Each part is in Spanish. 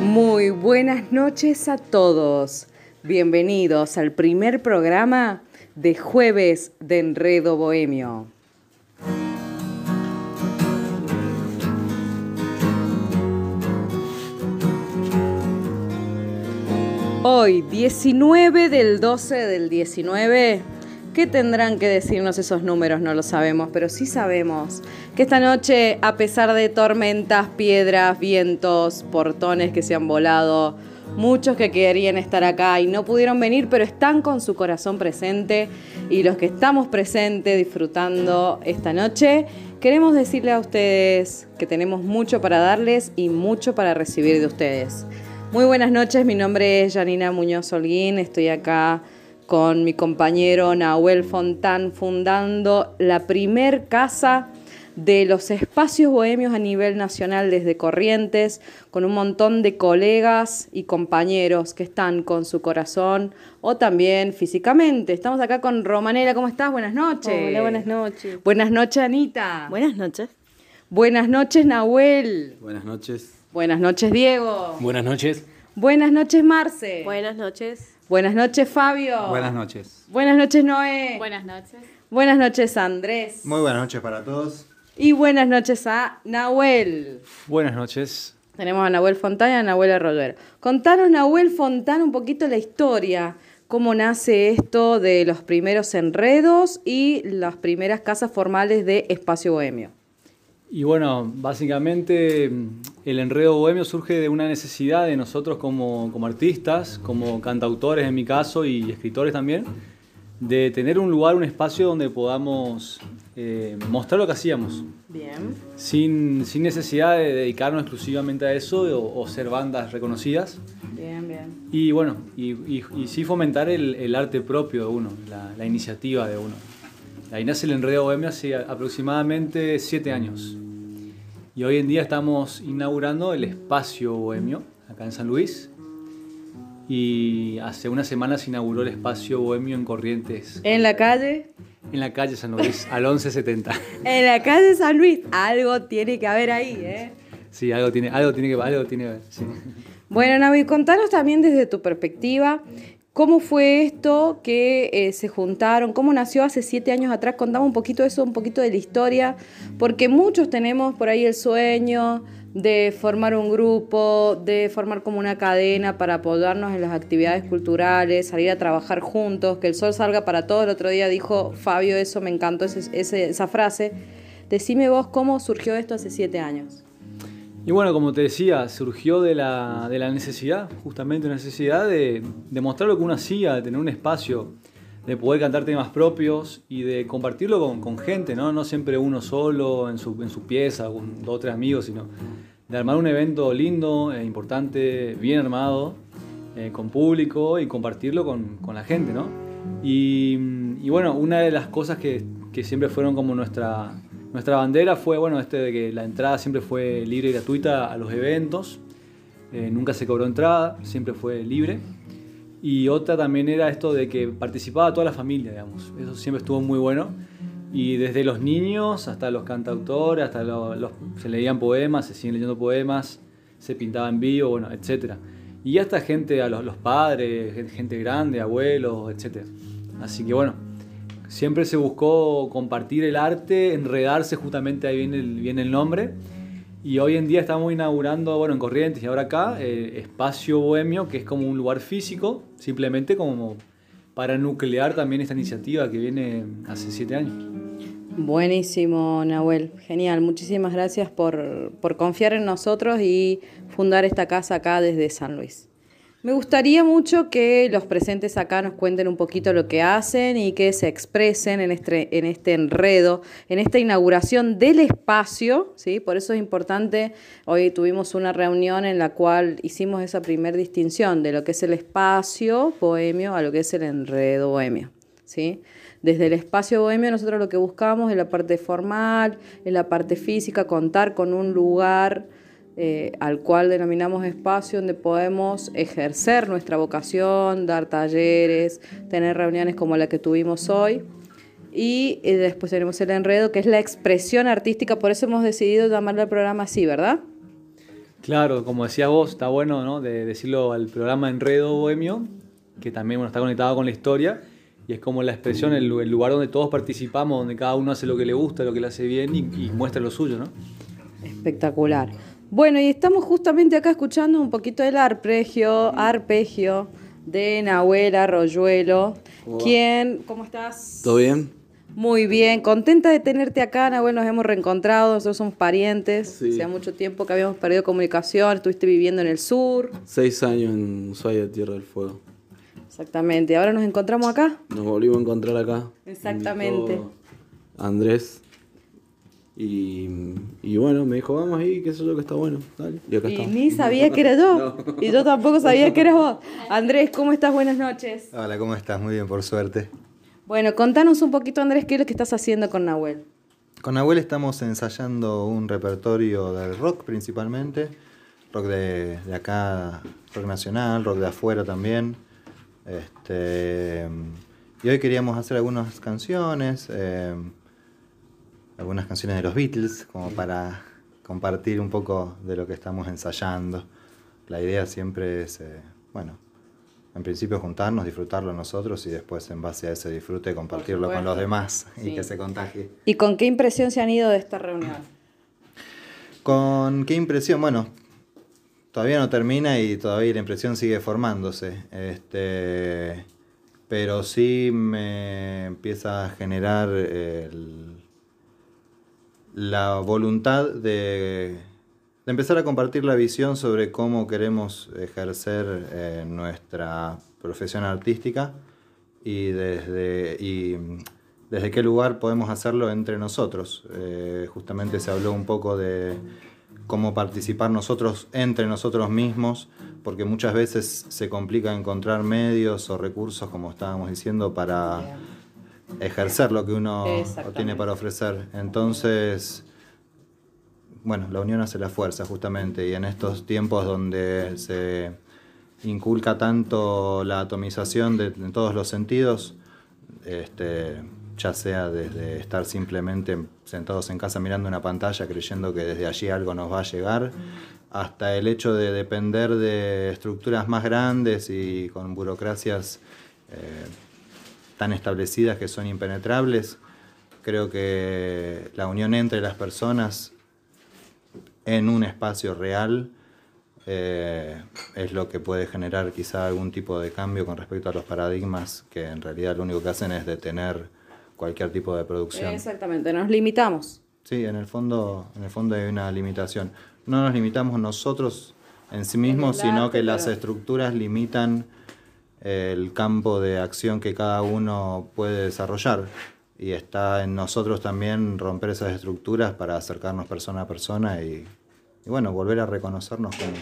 Muy buenas noches a todos. Bienvenidos al primer programa de Jueves de Enredo Bohemio. Hoy, 19 del 12 del 19, ¿qué tendrán que decirnos esos números? No lo sabemos, pero sí sabemos que esta noche, a pesar de tormentas, piedras, vientos, portones que se han volado, muchos que querían estar acá y no pudieron venir, pero están con su corazón presente y los que estamos presentes disfrutando esta noche, queremos decirle a ustedes que tenemos mucho para darles y mucho para recibir de ustedes. Muy buenas noches, mi nombre es Janina Muñoz Holguín, estoy acá con mi compañero Nahuel Fontán fundando la primer casa de los espacios bohemios a nivel nacional desde Corrientes, con un montón de colegas y compañeros que están con su corazón o también físicamente. Estamos acá con Romanela, ¿cómo estás? Buenas noches. Hola, buenas noches. Buenas noches, Anita. Buenas noches. Buenas noches, Nahuel. Buenas noches. Buenas noches, Diego. Buenas noches. Buenas noches, Marce. Buenas noches. Buenas noches, Fabio. Buenas noches. Buenas noches, Noé. Buenas noches. Buenas noches, Andrés. Muy buenas noches para todos. Y buenas noches a Nahuel. Buenas noches. Tenemos a Nahuel Fontana y a Nahuel Arroyero. Contanos, Nahuel Fontana, un poquito la historia. Cómo nace esto de los primeros enredos y las primeras casas formales de Espacio Bohemio. Y bueno, básicamente el enredo bohemio surge de una necesidad de nosotros como, como, artistas, como cantautores en mi caso y escritores también, de tener un lugar, un espacio donde podamos eh, mostrar lo que hacíamos. Bien. Sin, sin, necesidad de dedicarnos exclusivamente a eso o, o ser bandas reconocidas. Bien, bien. Y bueno, y, y, y sí fomentar el, el, arte propio de uno, la, la iniciativa de uno. Ahí nace el Enredo Bohemio hace aproximadamente siete años. Y hoy en día estamos inaugurando el Espacio Bohemio, acá en San Luis. Y hace unas semanas se inauguró el Espacio Bohemio en Corrientes. ¿En la calle? En la calle San Luis, al 1170. en la calle San Luis. Algo tiene que haber ahí, ¿eh? Sí, algo tiene, algo tiene que algo tiene que ver. Sí. Bueno, Navi, contanos también desde tu perspectiva ¿Cómo fue esto que eh, se juntaron? ¿Cómo nació hace siete años atrás? Contame un poquito eso, un poquito de la historia, porque muchos tenemos por ahí el sueño de formar un grupo, de formar como una cadena para apoyarnos en las actividades culturales, salir a trabajar juntos, que el sol salga para todo. El otro día dijo Fabio, eso me encantó, esa frase. Decime vos cómo surgió esto hace siete años. Y bueno, como te decía, surgió de la, de la necesidad, justamente una necesidad de, de, mostrar lo que uno hacía, de tener un espacio, de poder cantar temas propios y de compartirlo con, con gente, ¿no? No siempre uno solo en su, en su pieza, con dos o tres amigos, sino de armar un evento lindo, eh, importante, bien armado, eh, con público y compartirlo con, con la gente, ¿no? Y, y, bueno, una de las cosas que, que siempre fueron como nuestra, nuestra bandera fue, bueno, este de que la entrada siempre fue libre y gratuita a los eventos. Eh, nunca se cobró entrada, siempre fue libre. Y otra también era esto de que participaba toda la familia, digamos. Eso siempre estuvo muy bueno. Y desde los niños hasta los cantautores, hasta se leían poemas, se siguen leyendo poemas, se pintaba en vivo, bueno, etc. Y hasta gente, a los, los padres, gente grande, abuelos, etc. Así que bueno, siempre se buscó compartir el arte, enredarse, justamente ahí viene el, el nombre. Y hoy en día estamos inaugurando, bueno, en Corrientes y ahora acá, eh, Espacio Bohemio, que es como un lugar físico, simplemente como para nuclear también esta iniciativa que viene hace siete años. Buenísimo, Nahuel. Genial. Muchísimas gracias por, por confiar en nosotros y fundar esta casa acá desde San Luis. Me gustaría mucho que los presentes acá nos cuenten un poquito lo que hacen y que se expresen en este, en este enredo, en esta inauguración del espacio, ¿sí? Por eso es importante, hoy tuvimos una reunión en la cual hicimos esa primera distinción de lo que es el espacio bohemio a lo que es el enredo bohemio, ¿sí? Desde el espacio bohemio nosotros lo que buscamos en la parte formal, en la parte física, contar con un lugar eh, al cual denominamos espacio donde podemos ejercer nuestra vocación, dar talleres, tener reuniones como la que tuvimos hoy. Y eh, después tenemos el enredo, que es la expresión artística, por eso hemos decidido llamarle al programa así, ¿verdad? Claro, como decías vos, está bueno ¿no? de decirlo al programa Enredo Bohemio, que también bueno, está conectado con la historia, y es como la expresión, el, el lugar donde todos participamos, donde cada uno hace lo que le gusta, lo que le hace bien y, y muestra lo suyo, ¿no? Espectacular. Bueno, y estamos justamente acá escuchando un poquito del arpegio, arpegio de Nahuel Arroyuelo, quien, ¿cómo estás? ¿Todo bien? Muy bien, contenta de tenerte acá, Nahuel, nos hemos reencontrado, nosotros somos parientes, Sí. hacía mucho tiempo que habíamos perdido comunicación, estuviste viviendo en el sur, Seis años en Ushuaia, Tierra del Fuego. exactamente, ahora nos encontramos acá. Nos volvimos a encontrar acá. Exactamente. Andrés. Y, y bueno, me dijo, vamos ahí, qué sé yo, que está bueno. Dale. Y acá Y ni sabía que era yo, y yo tampoco sabía que eras vos. Andrés, ¿cómo estás? Buenas noches. Hola, ¿cómo estás? Muy bien, por suerte. Bueno, contanos un poquito, Andrés, qué es lo que estás haciendo con Nahuel. Con Abuel estamos ensayando un repertorio del rock principalmente, rock de, de acá, rock nacional, rock de afuera también. Este, y hoy queríamos hacer algunas canciones, eh, algunas canciones de los Beatles, como para compartir un poco de lo que estamos ensayando. La idea siempre es, eh, bueno, en principio juntarnos, disfrutarlo nosotros y después en base a ese disfrute compartirlo con los demás Sí. y que se contagie. ¿Y con qué impresión se han ido de esta reunión? ¿Con qué impresión? Bueno, todavía no termina y todavía la impresión sigue formándose. Este, pero sí me empieza a generar el- la voluntad de, empezar a compartir la visión sobre cómo queremos ejercer eh, nuestra profesión artística y desde, y desde qué lugar podemos hacerlo entre nosotros. Eh, justamente se habló un poco de cómo participar nosotros entre nosotros mismos, porque muchas veces se complica encontrar medios o recursos, como estábamos diciendo, para ejercer lo que uno tiene para ofrecer. Entonces, bueno, la unión hace la fuerza justamente y en estos tiempos donde se inculca tanto la atomización de, en todos los sentidos, este, ya sea desde estar simplemente sentados en casa mirando una pantalla creyendo que desde allí algo nos va a llegar, hasta el hecho de depender de estructuras más grandes y con burocracias eh, tan establecidas que son impenetrables, creo que la unión entre las personas en un espacio real eh, es lo que puede generar quizá algún tipo de cambio con respecto a los paradigmas que en realidad lo único que hacen es detener cualquier tipo de producción. Exactamente, nos limitamos. Sí, en el fondo, en el fondo hay una limitación. No nos limitamos nosotros en sí mismos, sino que las estructuras limitan el campo de acción que cada uno puede desarrollar. Y está en nosotros también romper esas estructuras para acercarnos persona a persona y, y bueno, volver a reconocernos como,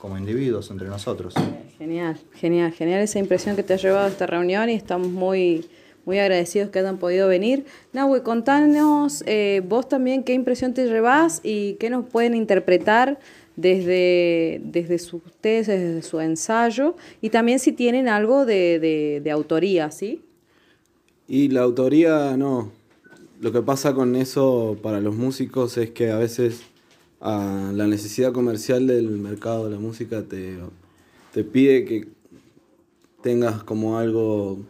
como individuos entre nosotros. Genial, genial, genial esa impresión que te ha llevado a esta reunión y estamos muy, muy agradecidos que hayan podido venir. Nahue, contanos eh, vos también qué impresión te llevas y qué nos pueden interpretar desde, desde su, ustedes, desde su ensayo y también si tienen algo de, de, de autoría, ¿sí? Y la autoría no. Lo que pasa con eso para los músicos es que a veces la necesidad comercial del mercado de la música te, te pide que tengas como algo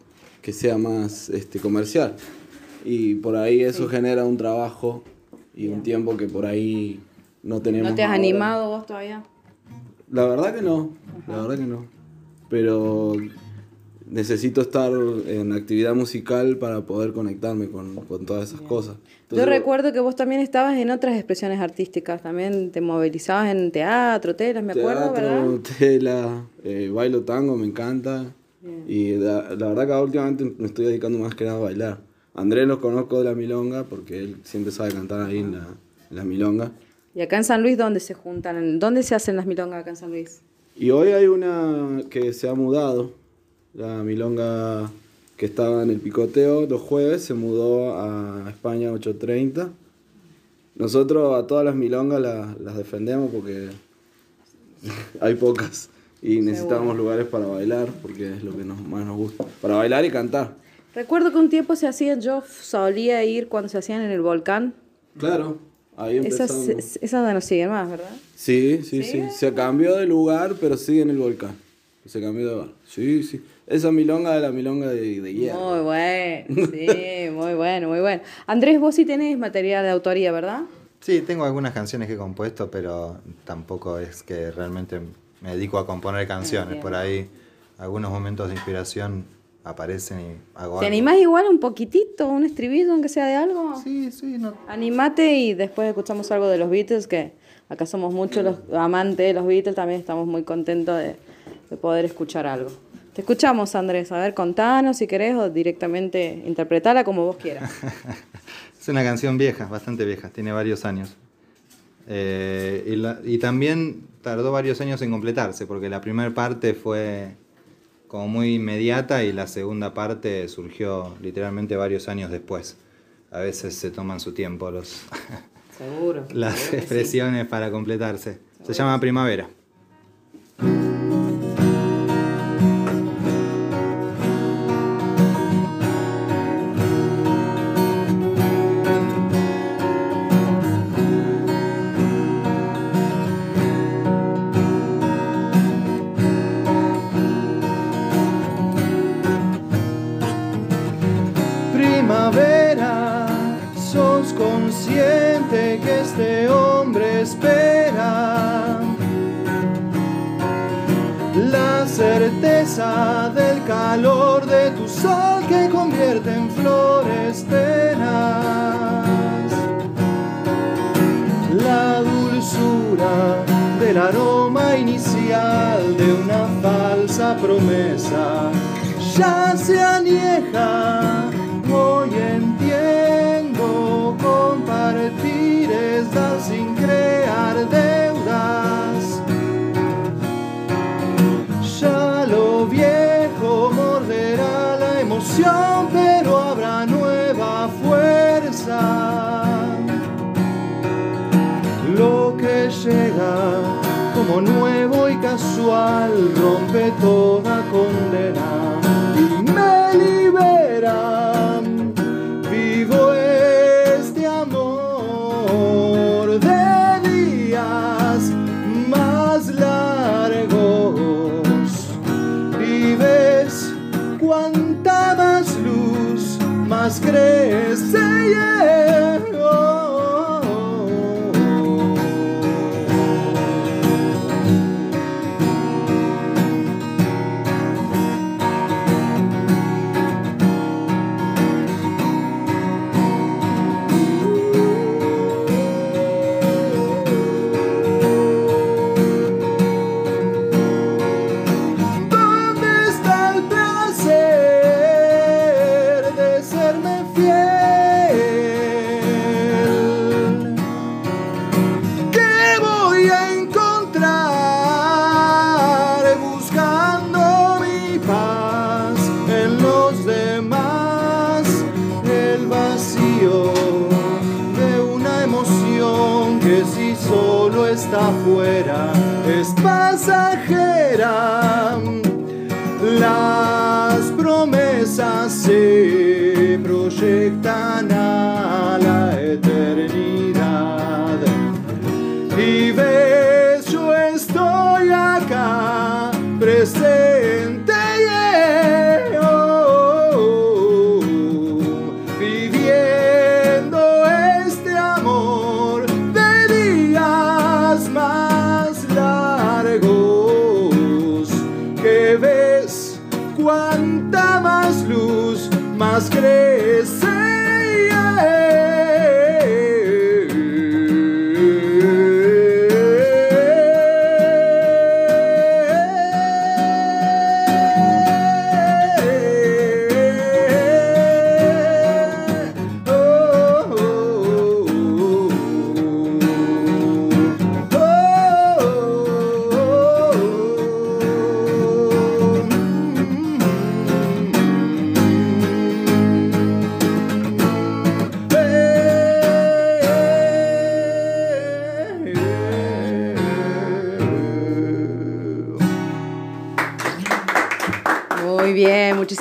que sea más este, comercial. Y por ahí eso genera un trabajo y un tiempo que por ahí no tenemos. ¿No te has ahora. animado vos todavía? La verdad que no, la verdad que no. Pero necesito estar en actividad musical para poder conectarme con, con todas esas cosas. Yo Entonces, recuerdo que vos también estabas en otras expresiones artísticas, también te movilizabas en teatro, telas, me acuerdo, ¿verdad? teatro, tela, eh, bailo tango, me encanta. Y la, la verdad que últimamente me estoy dedicando más que nada a bailar. Andrés lo conozco de la milonga porque él siempre sabe cantar ahí en la, en la milonga. Y acá en San Luis, ¿dónde se juntan? ¿Dónde se hacen las milongas acá en San Luis? Y hoy hay una que se ha mudado, la milonga que estaba en el picoteo los jueves, se mudó a España 830. Nosotros a todas las milongas la- las defendemos porque hay pocas y necesitamos lugares para bailar porque es lo que nos, más nos gusta. Para bailar y cantar. Recuerdo que un tiempo se hacían, yo solía ir cuando se hacían en el volcán. Claro, Ahí Esas, empezamos. esas no siguen más, ¿verdad? Sí, sí, sí. Se cambió de lugar, pero sigue en el volcán. Se cambió de lugar. Sí, sí. Esa milonga de la milonga de, de hierro. Muy bueno, sí, muy bueno, muy bueno. Andrés, vos sí tenés material de autoría, ¿verdad? Sí, tengo algunas canciones que he compuesto, pero tampoco es que realmente me dedico a componer canciones. Por ahí, algunos momentos de inspiración aparecen y hago ¿Te algo. animás igual un poquitito, un estribillo, aunque sea de algo? Sí, sí, no. Animate y después escuchamos algo de los Beatles, que acá somos muchos los amantes de los Beatles, también estamos muy contentos de, de poder escuchar algo. Te escuchamos, Andrés. A ver, contanos si querés o directamente interpretala como vos quieras. Es una canción vieja, bastante vieja, tiene varios años. Eh, y, la- y también tardó varios años en completarse, porque la primera parte fue como muy inmediata y la segunda parte surgió literalmente varios años después. A veces se toman su tiempo los, Seguro. las expresiones para completarse. Se llama. Primavera, calor de tu sol que convierte en flores penas la dulzura del aroma inicial de una falsa promesa ya se añeja. Casual rompe toda condena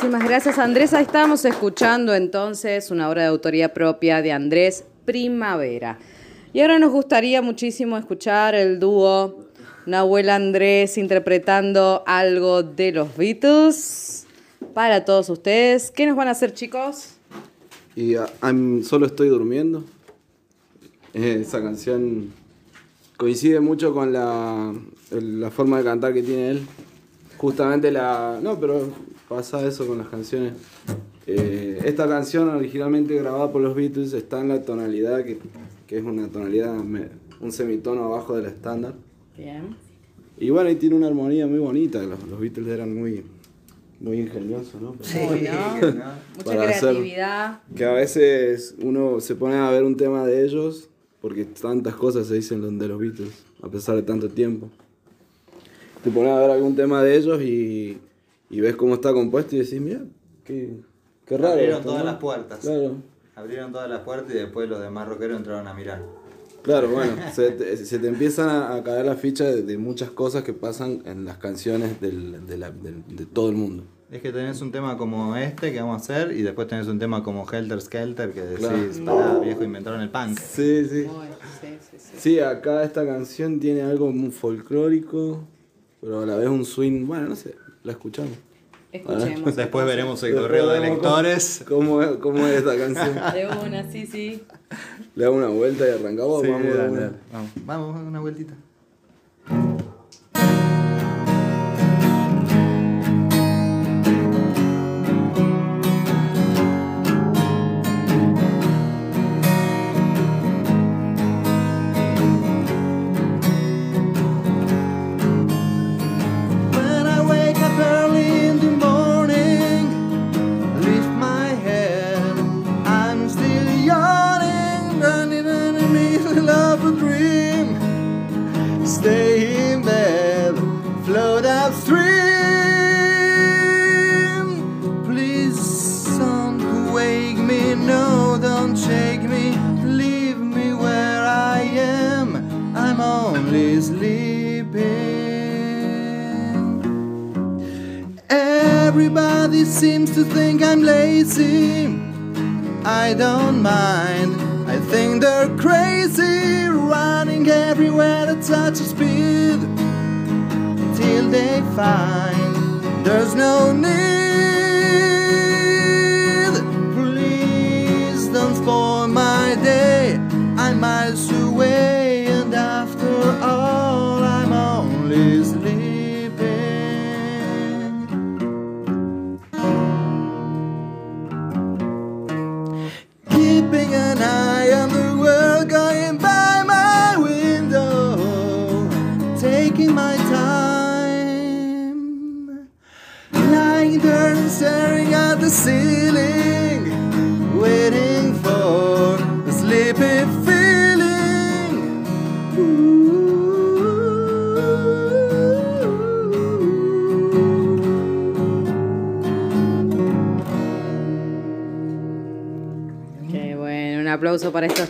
muchísimas gracias Andrés. Ahí estábamos escuchando entonces una obra de autoría propia de Andrés Primavera. Y ahora nos gustaría muchísimo escuchar el dúo Nahuel Andrés interpretando algo de los Beatles para todos ustedes. ¿Qué nos van a hacer, chicos? Y I'm- solo estoy durmiendo. Eh, esa canción coincide mucho con la forma de cantar que tiene él. Justamente la... No, pero pasa eso con las canciones. Eh, esta canción originalmente grabada por los Beatles está en la tonalidad que, que es una tonalidad, me- un semitono abajo del estándar. Bien. Y bueno, y tiene una armonía muy bonita. Los, los Beatles eran muy, muy ingeniosos, ¿no? Mucha Para hacer- creatividad. Que a veces uno se pone a ver un tema de ellos porque tantas cosas se dicen de los Beatles, a pesar de tanto tiempo. Te pones a ver algún tema de ellos y, y ves cómo está compuesto y decís, mira, qué, qué raro. Abrieron esto, todas ¿no?". las puertas. Claro, Abrieron todas las puertas y después los demás rockeros entraron a mirar. claro, bueno, se te, se te empiezan a, caer la ficha de, de muchas cosas que pasan en las canciones del- de, la- del- de todo el mundo. Es que tenés un tema como este que vamos a hacer y después tenés un tema como Helter Skelter que decís, Claro. pará, viejo, inventaron el punk. Sí, sí. Sí, sí, sí. Sí, acá esta canción tiene algo muy folclórico, pero a la vez un swing, bueno, no sé, la escuchamos. Escuchemos. Después veremos el correo de lectores. ¿Cómo es, cómo es esta canción? De una, sí, sí. Le damos una vuelta y arrancamos. Sí, vamos, de dale, una. dale. Vamos, vamos, una vueltita.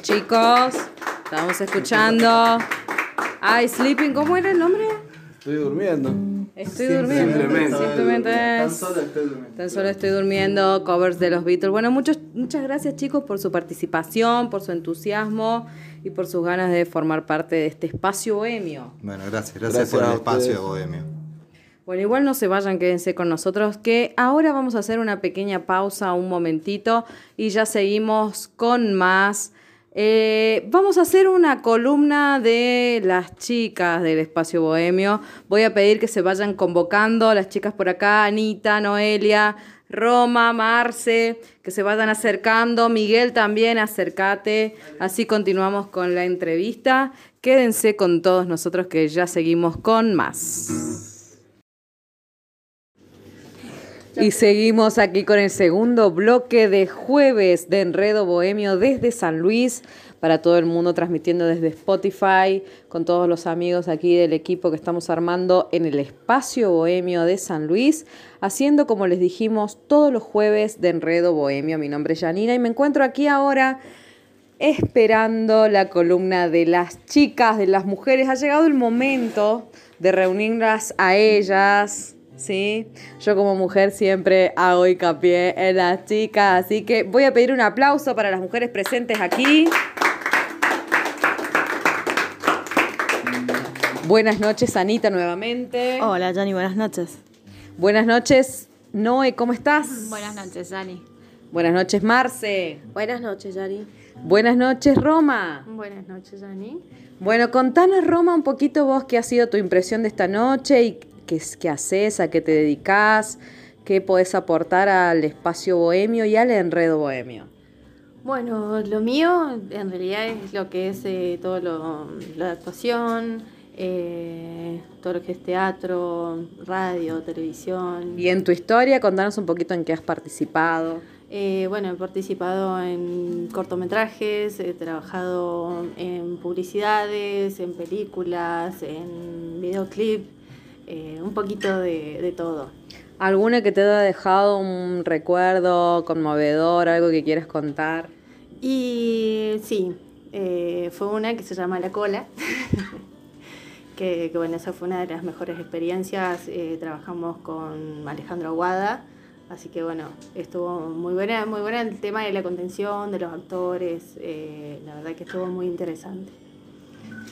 Chicos. Estamos escuchando. Ay, Sleeping, ¿cómo era el nombre? Estoy durmiendo. Estoy durmiendo. Simplemente. Simplemente Tan solo estoy durmiendo. Tan solo estoy durmiendo, covers de los Beatles. Bueno, muchos, muchas gracias chicos por su participación, por su entusiasmo y por sus ganas de formar parte de este espacio bohemio. Bueno, gracias, gracias, Gracias por el espacio. Bohemio. Bueno, igual no se vayan, quédense con nosotros, que ahora vamos a hacer una pequeña pausa, un momentito, y ya seguimos con más. Eh, vamos a hacer una columna de las chicas del espacio bohemio. Voy a pedir que se vayan convocando las chicas por acá, Anita, Noelia, Roma, Marce, que se vayan acercando. Miguel también, acércate. Así continuamos con la entrevista. Quédense con todos nosotros que ya seguimos con más. Y seguimos aquí con el segundo bloque de jueves de Enredo Bohemio desde San Luis para todo el mundo transmitiendo desde Spotify con todos los amigos aquí del equipo que estamos armando en el espacio Bohemio de San Luis, haciendo como les dijimos todos los jueves de Enredo Bohemio. Mi nombre es Janina y me encuentro aquí ahora esperando la columna de las chicas, de las mujeres. Ha llegado el momento de reunirlas a ellas. ¿Sí? Yo como mujer siempre hago hincapié en las chicas, así que voy a pedir un aplauso para las mujeres presentes aquí. Buenas noches, Anita, nuevamente. Hola, Jani, buenas noches. Buenas noches, Noé, ¿cómo estás? Buenas noches, Dani. Buenas noches, Marce. Buenas noches, Jani. Buenas noches, Roma. Buenas noches, Dani. Bueno, contanos, Roma, un poquito vos qué ha sido tu impresión de esta noche y qué, qué haces, a qué te dedicas, qué podés aportar al espacio bohemio y al enredo bohemio. Bueno, lo mío en realidad es lo que es eh, todo lo, la actuación, eh, todo lo que es teatro, radio, televisión. Y en tu historia, contanos un poquito en qué has participado. Eh, bueno, he participado en cortometrajes, he trabajado en publicidades, en películas, en videoclip, eh, un poquito de, de todo. ¿Alguna que te haya dejado un recuerdo conmovedor, algo que quieras contar? Y sí, eh, fue una que se llama La Cola, que, que, bueno, esa fue una de las mejores experiencias. eh, trabajamos con Alejandro Aguada, así que bueno, estuvo muy buena, muy buena el tema de la contención, de los actores, la verdad que estuvo muy interesante.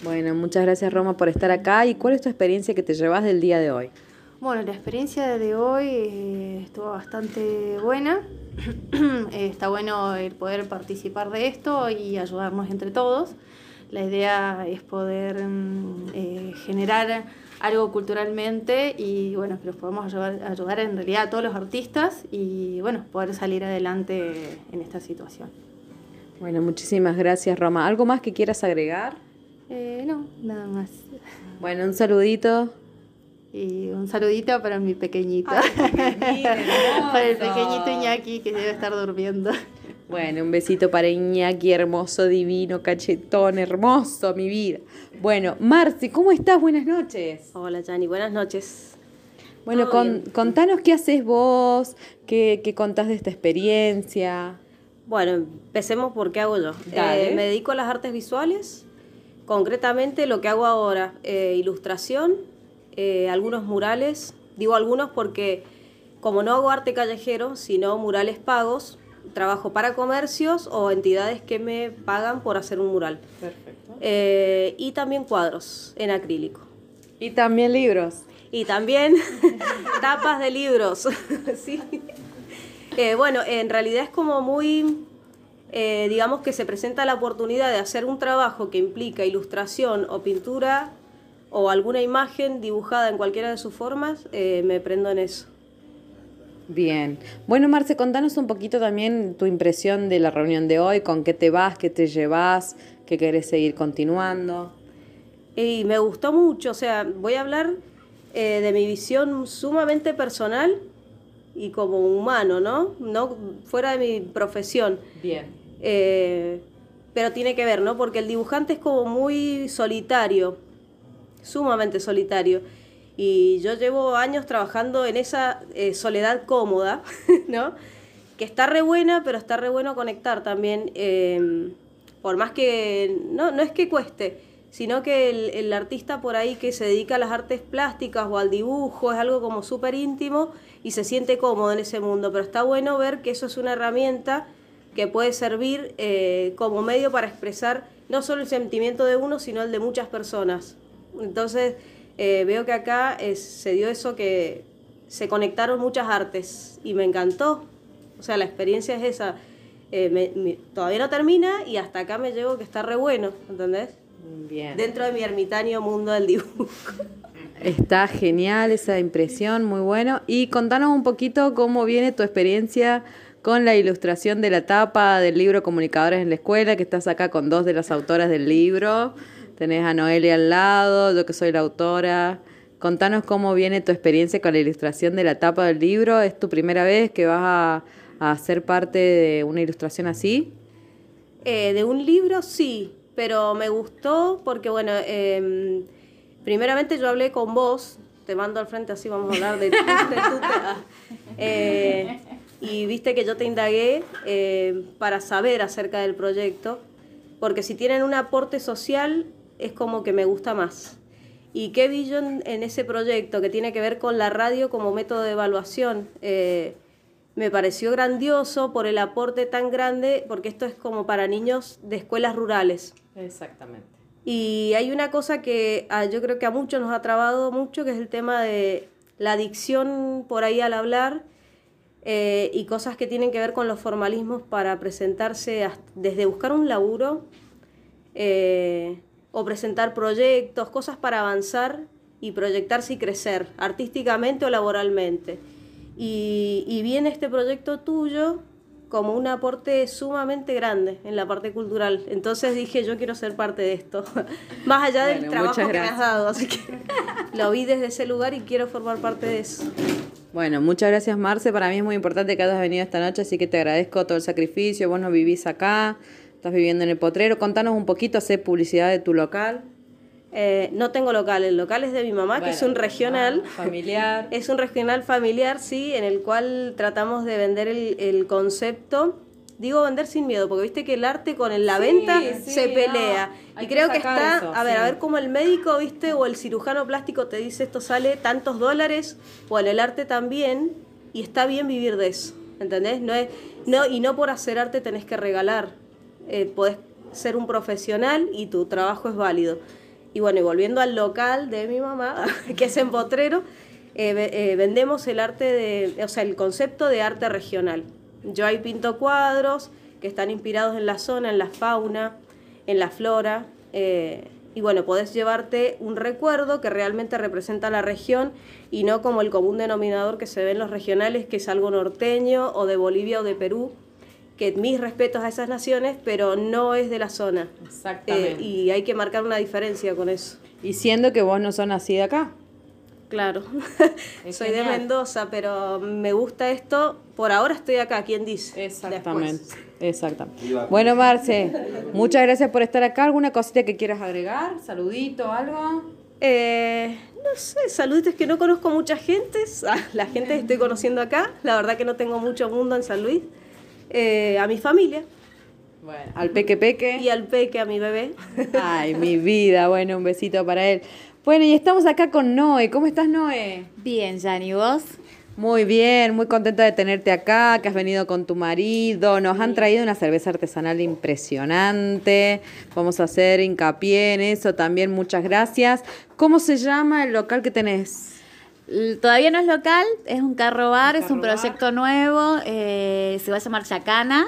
Bueno, muchas gracias Roma por estar acá. ¿Y cuál es tu experiencia que te llevas del día de hoy? Bueno, la experiencia de hoy eh, estuvo bastante buena. Eh, Está bueno el poder participar de esto y ayudarnos entre todos. La idea es poder mm, eh, generar algo culturalmente y bueno, que los podamos ayudar, ayudar en realidad a todos los artistas y bueno, poder salir adelante en esta situación. Bueno, muchísimas gracias Roma. ¿Algo más que quieras agregar? Eh, no, nada más. Bueno, un saludito. Y un saludito para mi pequeñito. para el pequeñito Iñaki que debe estar durmiendo. Bueno, un besito para Iñaki, hermoso, divino, cachetón, hermoso, mi vida. Bueno, Marci, ¿cómo estás? Buenas noches. Hola, Jani, buenas noches. Bueno, con- contanos qué haces vos, qué, qué contás de esta experiencia. Bueno, empecemos por qué hago yo. Eh, me dedico a las artes visuales. Concretamente lo que hago ahora, eh, ilustración, eh, algunos murales. Digo algunos porque como no hago arte callejero, sino murales pagos, trabajo para comercios o entidades que me pagan por hacer un mural. Perfecto. Eh, y también cuadros en acrílico. Y también libros. Y también tapas de libros. sí. Eh, bueno, en realidad es como muy, eh, digamos que se presenta la oportunidad de hacer un trabajo que implica ilustración o pintura o alguna imagen dibujada en cualquiera de sus formas, eh, me prendo en eso. Bien. Bueno, Marce, contanos un poquito también tu impresión de la reunión de hoy, con qué te vas, qué te llevas, qué querés seguir continuando. Y me gustó mucho, o sea, voy a hablar eh, de mi visión sumamente personal y como humano, ¿no? No fuera de mi profesión. Bien. Eh, pero tiene que ver, ¿no? Porque el dibujante es como muy solitario, sumamente solitario. Y yo llevo años trabajando en esa eh, soledad cómoda, ¿no? Que está re buena, pero está re bueno conectar también. eh, por más que, no, no es que cueste, sino que el, el artista por ahí que se dedica a las artes plásticas o al dibujo es algo como súper íntimo y se siente cómodo en ese mundo. Pero está bueno ver que eso es una herramienta que puede servir eh, como medio para expresar no solo el sentimiento de uno, sino el de muchas personas. Entonces, eh, veo que acá se dio eso que se conectaron muchas artes y me encantó. O sea, la experiencia es esa. Eh, todavía no termina y hasta acá me llevo que está re bueno, ¿entendés? Bien. Dentro de mi ermitaño mundo del dibujo. Está genial esa impresión, muy bueno. Y contanos un poquito cómo viene tu experiencia con la ilustración de la tapa del libro Comunicadores en la Escuela, que estás acá con dos de las autoras del libro. Tenés a Noelia al lado, yo que soy la autora. Contanos cómo viene tu experiencia con la ilustración de la tapa del libro. ¿Es tu primera vez que vas a, a ser parte de una ilustración así? Eh, de un libro sí, pero me gustó porque, bueno, em, primeramente yo hablé con vos, te mando al frente así vamos a hablar de, tu- de tu tema. Eh, y viste que yo te indagué eh, para saber acerca del proyecto, porque si tienen un aporte social es como que me gusta más. ¿Y qué vi yo en, en ese proyecto que tiene que ver con la radio como método de evaluación? Eh, me pareció grandioso por el aporte tan grande, porque esto es como para niños de escuelas rurales. Exactamente. Y hay una cosa que ah, yo creo que a muchos nos ha trabado mucho, que es el tema de la adicción por ahí al hablar eh, y cosas que tienen que ver con los formalismos para presentarse hasta- desde buscar un laburo eh, o presentar proyectos, cosas para avanzar y proyectarse y crecer artísticamente o laboralmente. Y, y viene este proyecto tuyo como un aporte sumamente grande en la parte cultural. Entonces dije, yo quiero ser parte de esto, más allá del Bueno, trabajo muchas que me has dado. Así que lo vi desde ese lugar y quiero formar parte de eso. Bueno, muchas gracias Marce. Para mí es muy importante que hayas venido esta noche, así que te agradezco todo el sacrificio. Vos no vivís acá, estás viviendo en el potrero. Contanos un poquito, hacer publicidad de tu local. Eh, no tengo local, el local es de mi mamá, que es Bueno, un regional. ah, familiar. Es un regional familiar, sí, en el cual tratamos de vender el, el concepto. Digo vender sin miedo, porque viste que el arte con el- la Sí, venta sí, se pelea. y creo que está, eso, a ver, sí. a ver cómo el médico, viste, o el cirujano plástico te dice esto sale tantos dólares, o en el arte también, y está bien vivir de eso, ¿entendés? No es, no, y no por hacer arte tenés que regalar. Eh, podés ser un profesional y tu trabajo es válido. Y bueno, y volviendo al local de mi mamá, que es en Potrero, eh, eh, vendemos el arte de, o sea, el concepto de arte regional. Yo ahí pinto cuadros que están inspirados en la zona, en la fauna, en la flora. eh, y bueno, podés llevarte un recuerdo que realmente representa la región y no como el común denominador que se ve en los regionales, que es algo norteño o de Bolivia o de Perú, que mis respetos a esas naciones, pero no es de la zona. Exactamente. Eh, y hay que marcar una diferencia con eso. Y siendo que vos no sos nacida acá. Claro. Soy de genial. Mendoza, pero me gusta esto. Por ahora estoy acá, ¿quién dice? Exactamente. Después. Exactamente. Bueno, Marce, muchas gracias por estar acá. ¿Alguna cosita que quieras agregar? ¿Saludito, algo? Eh, no sé, saluditos que no conozco mucha gente. Ah, La gente que estoy conociendo acá, la verdad que no tengo mucho mundo en San Luis. Eh, a mi familia Bueno, al Peque Peque. y al peque, a mi bebé. Ay, mi vida. Bueno, un besito para él. Bueno, y estamos acá con Noé. ¿Cómo estás, Noé? Bien, Jani, ¿vos? Muy bien, muy contenta de tenerte acá, que has venido con tu marido. Nos han traído una cerveza artesanal impresionante. Vamos a hacer hincapié en eso también. Muchas gracias. ¿Cómo se llama el local que tenés? Todavía no es local, es un carro bar, es un bar. proyecto nuevo, eh, se va a llamar Chacana.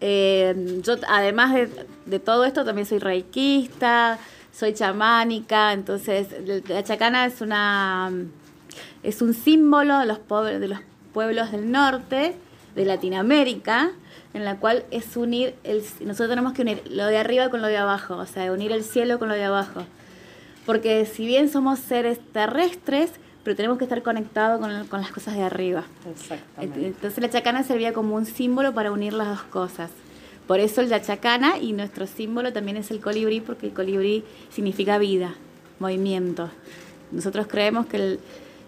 Eh, yo, además de, de todo esto, también soy reikista, soy chamánica, entonces la Chacana es una es un símbolo de los, pobres, de los pueblos del norte, de Latinoamérica, en la cual es unir, el, nosotros tenemos que unir lo de arriba con lo de abajo, o sea, unir el cielo con lo de abajo. Porque si bien somos seres terrestres, pero tenemos que estar conectados con, con las cosas de arriba. Exactamente. Entonces la chacana servía como un símbolo para unir las dos cosas. Por eso el la chacana y nuestro símbolo también es el colibrí, porque el colibrí significa vida, movimiento. Nosotros creemos que, el-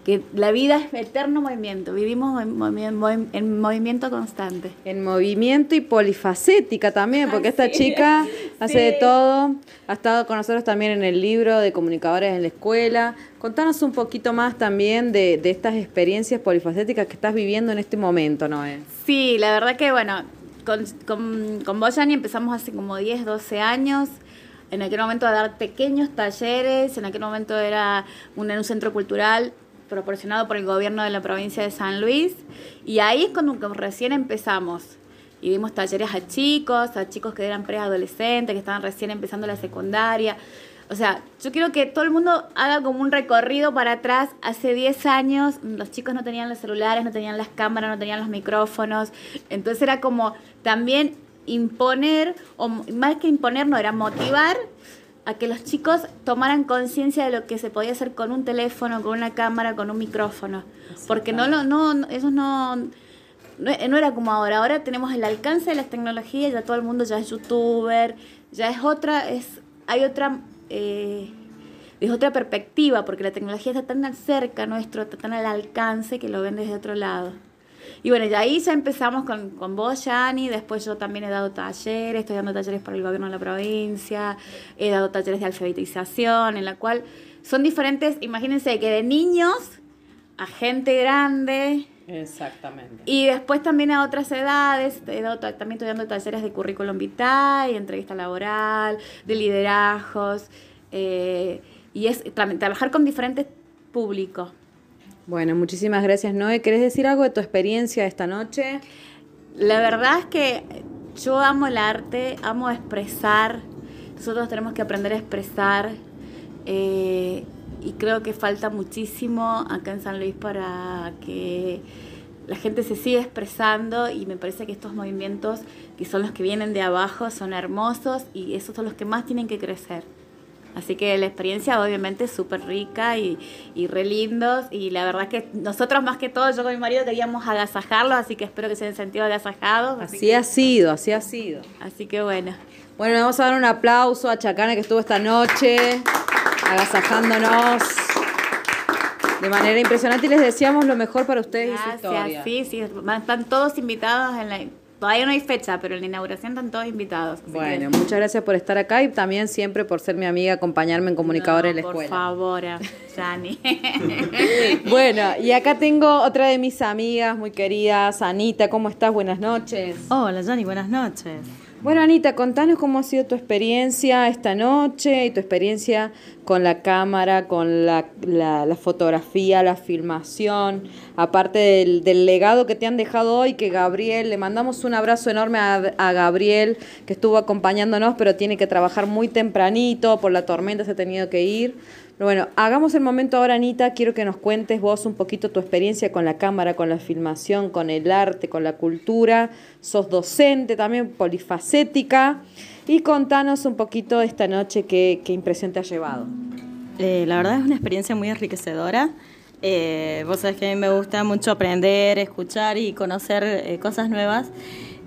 que la vida es eterno movimiento, vivimos en, movi- en movimiento constante. En movimiento y polifacética también, porque esta chica hace de todo. Ha estado con nosotros también en el libro de comunicadores en la escuela. Contanos un poquito más también de, de estas experiencias polifacéticas que estás viviendo en este momento, Noé. Sí, la verdad que bueno, con, con, con vos, Yani, empezamos hace como 10, 12 años. En aquel momento a dar pequeños talleres, en aquel momento era un, en un centro cultural proporcionado por el gobierno de la provincia de San Luis. Y ahí es cuando recién empezamos. Y dimos talleres a chicos, a chicos que eran preadolescentes, que estaban recién empezando la secundaria. O sea, yo quiero que todo el mundo haga como un recorrido para atrás. Hace 10 años los chicos no tenían los celulares, no tenían las cámaras, no tenían los micrófonos. Entonces era como también imponer, o más que imponer, no, era motivar a que los chicos tomaran conciencia de lo que se podía hacer con un teléfono, con una cámara, con un micrófono. Porque no, lo- no, no, ellos no, no, no era como ahora. Ahora tenemos el alcance de las tecnologías, ya todo el mundo ya es youtuber, ya es otra, es, hay otra, eh, es otra perspectiva, porque la tecnología está tan cerca nuestro, está tan al alcance que lo ven desde otro lado. Y bueno, y ahí ya empezamos con, con vos, Yani. Después yo también he dado talleres, estoy dando talleres para el gobierno de la provincia, he dado talleres de alfabetización, en la cual son diferentes, imagínense que de niños a gente grande, Exactamente. Y después también a otras edades, he dado ta- también estoy dando talleres de currículum vitae, entrevista laboral, de liderazgos, eh, y es tra- trabajar con diferentes públicos. Bueno, muchísimas gracias, Noé. ¿Querés decir algo de tu experiencia esta noche? La verdad es que yo amo el arte, amo expresar. Nosotros tenemos que aprender a expresar. eh, y creo que falta muchísimo acá en San Luis para que la gente se siga expresando. Y me parece que estos movimientos, que son los que vienen de abajo, son hermosos y esos son los que más tienen que crecer. Así que la experiencia obviamente es súper rica y, y re lindos. Y la verdad que nosotros más que todo, yo con mi marido queríamos agasajarlos, así que espero que se hayan sentido agasajados. Así, Así que, ha sido, así ha sido. así que bueno. Bueno, vamos a dar un aplauso a Chacana que estuvo esta noche agasajándonos de manera impresionante y les deseamos lo mejor para ustedes y su historia. Gracias, sí, sí, están todos invitados en la... Todavía no hay fecha, pero en la inauguración están todos invitados. Bueno, que- muchas gracias por estar acá y también siempre por ser mi amiga, acompañarme en Comunicadora No, en la por escuela. favor, ah, Yani. Bueno, y acá tengo otra de mis amigas muy queridas, Anita, ¿cómo estás? Buenas noches. Hola, Jani, buenas noches. Bueno, Anita, contanos cómo ha sido tu experiencia esta noche y tu experiencia con la cámara, con la, la- fotografía, la filmación, aparte del, del legado que te han dejado hoy, que Gabriel, le mandamos un abrazo enorme a, a Gabriel, que estuvo acompañándonos, pero tiene que trabajar muy tempranito, por la tormenta se ha tenido que ir. Bueno, hagamos el momento ahora, Anita, quiero que nos cuentes vos un poquito tu experiencia con la cámara, con la filmación, con el arte, con la cultura. Sos docente también, polifacética. Y contanos un poquito esta noche qué, qué impresión te ha llevado. Eh, la verdad es una experiencia muy enriquecedora. Eh, vos sabés que a mí me gusta mucho aprender, escuchar y conocer eh, cosas nuevas.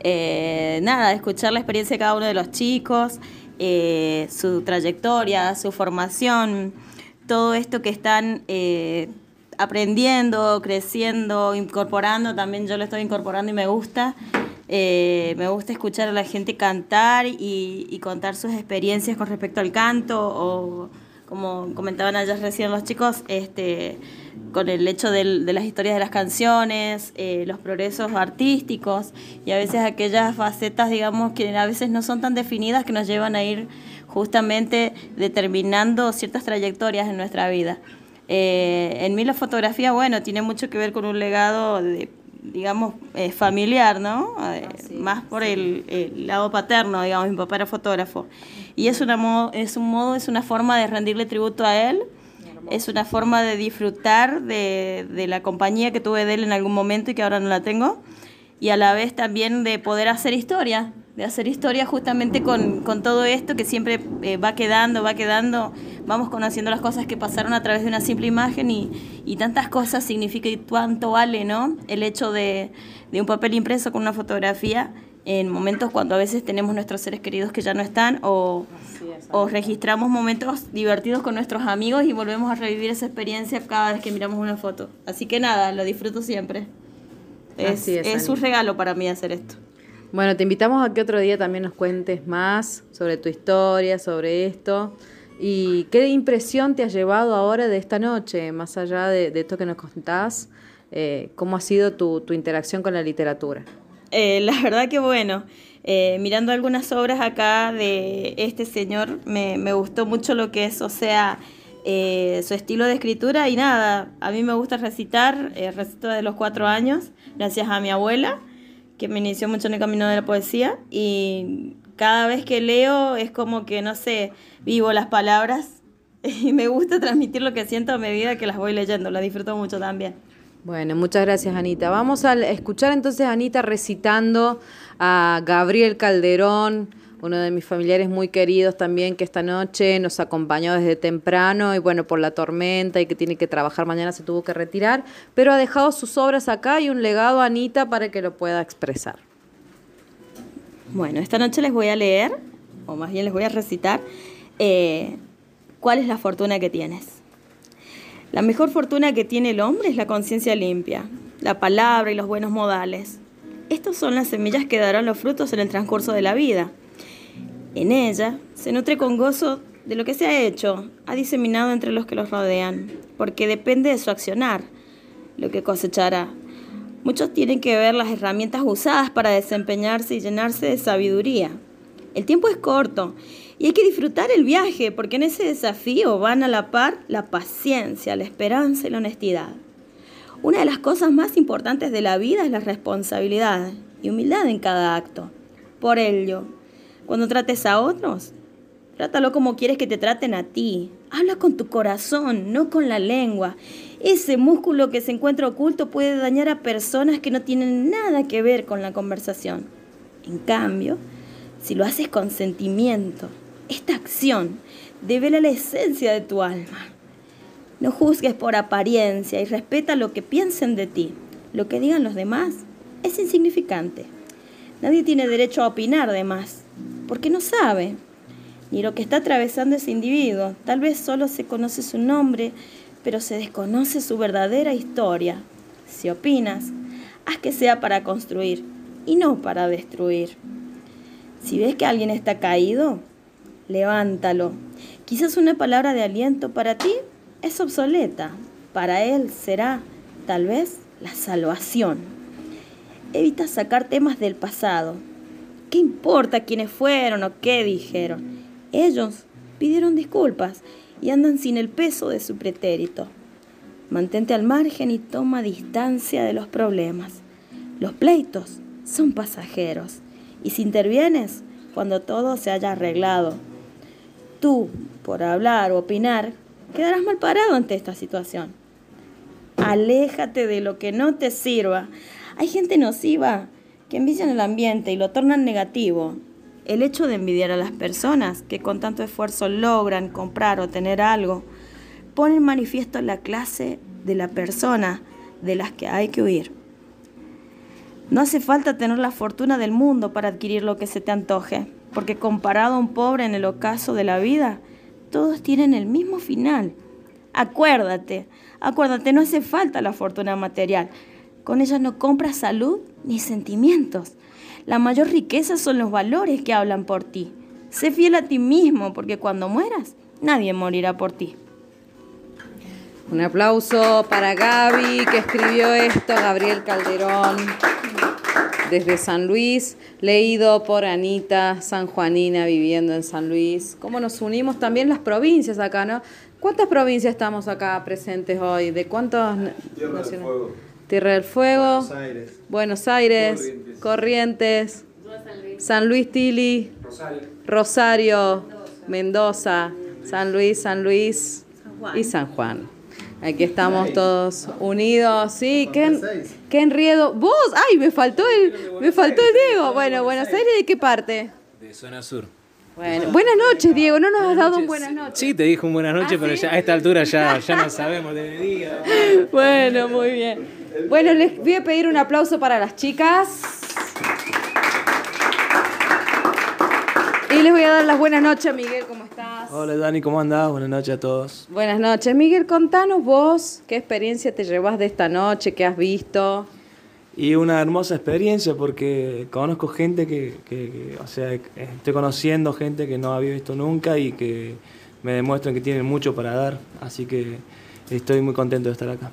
Nada, escuchar la experiencia de cada uno de los chicos, su trayectoria, su formación, todo esto que están eh, aprendiendo, creciendo, incorporando, también yo lo estoy incorporando y me gusta. Eh, me gusta escuchar a la gente cantar y, y contar sus experiencias con respecto al canto o como comentaban ayer recién los chicos, este, con el hecho del- de las historias de las canciones, eh, los progresos artísticos y a veces aquellas facetas, digamos, que a veces no son tan definidas que nos llevan a ir justamente determinando ciertas trayectorias en nuestra vida. Eh, en mí la fotografía, bueno, tiene mucho que ver con un legado de digamos, eh, familiar, ¿no? Eh, más por el, el lado paterno, digamos, mi papá era fotógrafo. Y es, una es un modo, es una forma de rendirle tributo a él, es una forma de disfrutar de, de la compañía que tuve de él en algún momento y que ahora no la tengo, y a la vez también de poder hacer historia, de hacer historia justamente con, con todo esto que siempre eh, va quedando, va quedando, vamos conociendo las cosas que pasaron a través de una simple imagen y, y tantas cosas significa y cuánto vale, ¿no? El hecho de, de un papel impreso con una fotografía en momentos cuando a veces tenemos nuestros seres queridos que ya no están o, o registramos momentos divertidos con nuestros amigos y volvemos a revivir esa experiencia cada vez que miramos una foto. Así que nada, lo disfruto siempre. Es, Así es, es un regalo para mí hacer esto. Bueno, te invitamos a que otro día también nos cuentes más sobre tu historia, sobre esto. ¿Y qué impresión te ha llevado ahora de esta noche, más allá de, de esto que nos contás? eh, ¿Cómo ha sido tu, tu interacción con la literatura? Eh, la verdad que bueno, eh, mirando algunas obras acá de este señor, me, me gustó mucho lo que es, o sea, eh, su estilo de escritura y nada, a mí me gusta recitar, eh, recito desde los cuatro años, gracias a mi abuela, que me inició mucho en el camino de la poesía y cada vez que leo es como que, no sé, vivo las palabras y me gusta transmitir lo que siento a medida que las voy leyendo, la disfruto mucho también. Bueno, muchas gracias Anita. Vamos a escuchar entonces a Anita recitando a Gabriel Calderón, uno de mis familiares muy queridos también, que esta noche nos acompañó desde temprano y bueno, por la tormenta y que tiene que trabajar mañana se tuvo que retirar, pero ha dejado sus obras acá y un legado a Anita para que lo pueda expresar. Bueno, esta noche les voy a leer, o más bien les voy a recitar, eh, cuál es la fortuna que tienes. La mejor fortuna que tiene el hombre es la conciencia limpia, la palabra y los buenos modales. Estas son las semillas que darán los frutos en el transcurso de la vida. En ella se nutre con gozo de lo que se ha hecho, ha diseminado entre los que los rodean, porque depende de su accionar lo que cosechará. Muchos tienen que ver las herramientas usadas para desempeñarse y llenarse de sabiduría. El tiempo es corto y hay que disfrutar el viaje porque en ese desafío van a la par la paciencia, la esperanza y la honestidad. Una de las cosas más importantes de la vida es la responsabilidad y humildad en cada acto. Por ello, cuando trates a otros, trátalo como quieres que te traten a ti. Habla con tu corazón, no con la lengua. Ese músculo que se encuentra oculto puede dañar a personas que no tienen nada que ver con la conversación. En cambio, si lo haces con sentimiento, esta acción devela la esencia de tu alma. No juzgues por apariencia y respeta lo que piensen de ti. Lo que digan los demás es insignificante. Nadie tiene derecho a opinar de más, porque no sabe ni lo que está atravesando ese individuo. Tal vez solo se conoce su nombre, pero se desconoce su verdadera historia. Si opinas, haz que sea para construir y no para destruir. Si ves que alguien está caído, levántalo. Quizás una palabra de aliento para ti es obsoleta, para él será tal vez la salvación. Evita sacar temas del pasado. ¿Qué importa quiénes fueron o qué dijeron? Ellos pidieron disculpas y andan sin el peso de su pretérito. Mantente al margen y toma distancia de los problemas. Los pleitos son pasajeros y si intervienes cuando todo se haya arreglado, tú, por hablar o opinar, quedarás mal parado ante esta situación. Aléjate de lo que no te sirva. Hay gente nociva que envicia el ambiente y lo tornan negativo. El hecho de envidiar a las personas que con tanto esfuerzo logran comprar o tener algo pone en manifiesto la clase de la persona de las que hay que huir. No hace falta tener la fortuna del mundo para adquirir lo que se te antoje, porque comparado a un pobre en el ocaso de la vida, todos tienen el mismo final. Acuérdate, acuérdate, no hace falta la fortuna material. Con ella no compras salud ni sentimientos. La mayor riqueza son los valores que hablan por ti. Sé fiel a ti mismo, porque cuando mueras, nadie morirá por ti. Un aplauso para Gaby, que escribió esto, Gabriel Calderón, desde San Luis, leído por Anita Sanjuanina, viviendo en San Luis. ¿Cómo nos unimos también las provincias acá, no? ¿Cuántas provincias estamos acá presentes hoy? ¿De cuántos? Tierra del Fuego. Tierra del Fuego, Buenos Aires. Buenos Aires, Corrientes. Corrientes, San Luis Tili, Rosario, Mendoza, San Luis, San Luis y San Juan. Aquí estamos todos unidos, sí, qué, qué enriedo. Vos, ay, me faltó el, me faltó el Diego. Bueno, Buenos Aires, ¿de qué parte? De zona sur. Bueno, buenas noches, Diego. No nos has dado un buenas noches. Sí, te dije un buenas noches, pero ya a esta altura ya, ya no sabemos de día. Bueno, muy bien. Bueno, les voy a pedir un aplauso para las chicas. Y les voy a dar las buenas noches, Miguel, ¿cómo estás? Hola Dani, ¿cómo andás? Buenas noches a todos. Buenas noches, Miguel, contanos vos qué experiencia te llevas de esta noche, qué has visto. Y una hermosa experiencia porque conozco gente que, que- que, o sea, estoy conociendo gente que no había visto nunca y que me demuestran que tienen mucho para dar. Así que estoy muy contento de estar acá.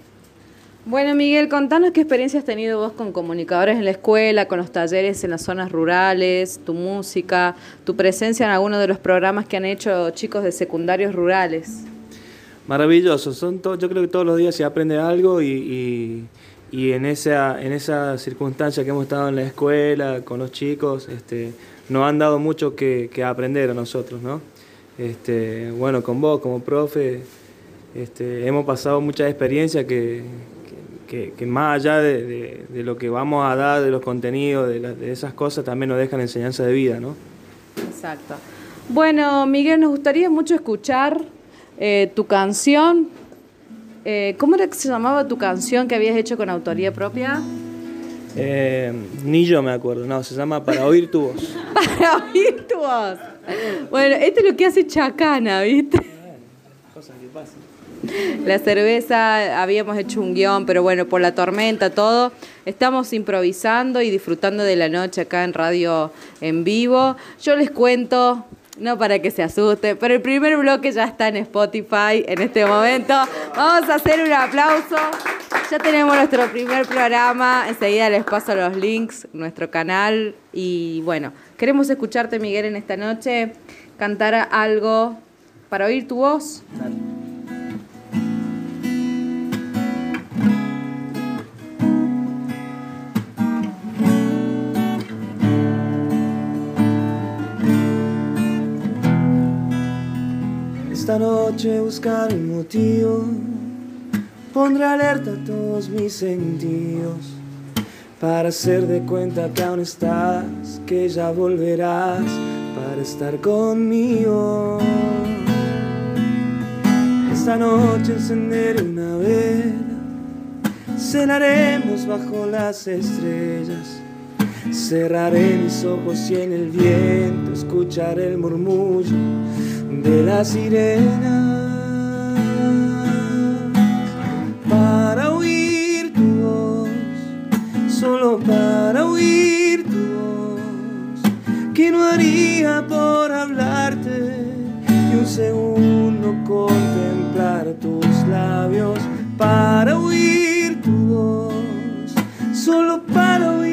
Bueno, Miguel, contanos qué experiencia has tenido vos con comunicadores en la escuela, con los talleres en las zonas rurales, tu música, tu presencia en alguno de los programas que han hecho chicos de secundarios rurales. Maravilloso, son yo creo que todos los días se aprende algo y, y- y en esa, en esa circunstancia que hemos estado en la escuela con los chicos, este, nos han dado mucho que, que aprender a nosotros, ¿no? Este, bueno, con vos como profe, este, hemos pasado muchas experiencias que, que- que más allá de, de- de lo que vamos a dar, de los contenidos, de, la- de esas cosas, también nos dejan enseñanza de vida, ¿no? Exacto. Bueno, Miguel, nos gustaría mucho escuchar eh, tu canción. Eh, ¿Cómo era que se llamaba tu canción que habías hecho con autoría propia? Eh, ni yo me acuerdo, no, se llama Para oír tu voz. Para oír tu voz. Bueno, esto es lo que hace Chacana, ¿viste? Cosas que pasan. La cerveza, habíamos hecho un guion, pero bueno, por la tormenta, todo. Estamos improvisando y disfrutando de la noche acá en radio en vivo. Yo les cuento No para que se asuste, pero el primer bloque ya está en Spotify en este momento. Vamos a hacer un aplauso. Ya tenemos nuestro primer programa. Enseguida les paso los links, nuestro canal. Y bueno, queremos escucharte, Miguel, en esta noche. Cantar algo para oír tu voz. Esta noche buscar un motivo, pondré alerta a todos mis sentidos para hacer de cuenta que aún estás, que ya volverás para estar conmigo. Esta noche encenderé una vela, cenaremos bajo las estrellas. Cerraré mis ojos y en el viento escucharé el murmullo de la sirena para oír tu voz, solo para oír tu voz, que no haría por hablarte y un segundo contemplar tus labios para oír tu voz, solo para oír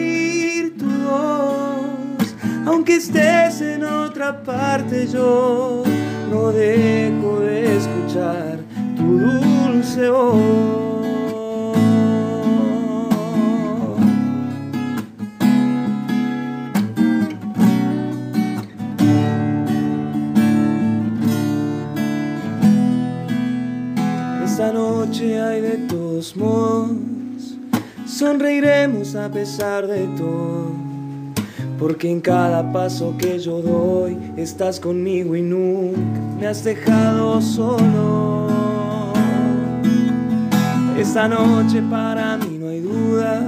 aunque estés en otra parte yo no dejo de escuchar tu dulce voz. Esta noche hay de todos modos, sonreiremos a pesar de todo. Porque en cada paso que yo doy estás conmigo y nunca me has dejado solo. Esta noche para mí no hay dudas,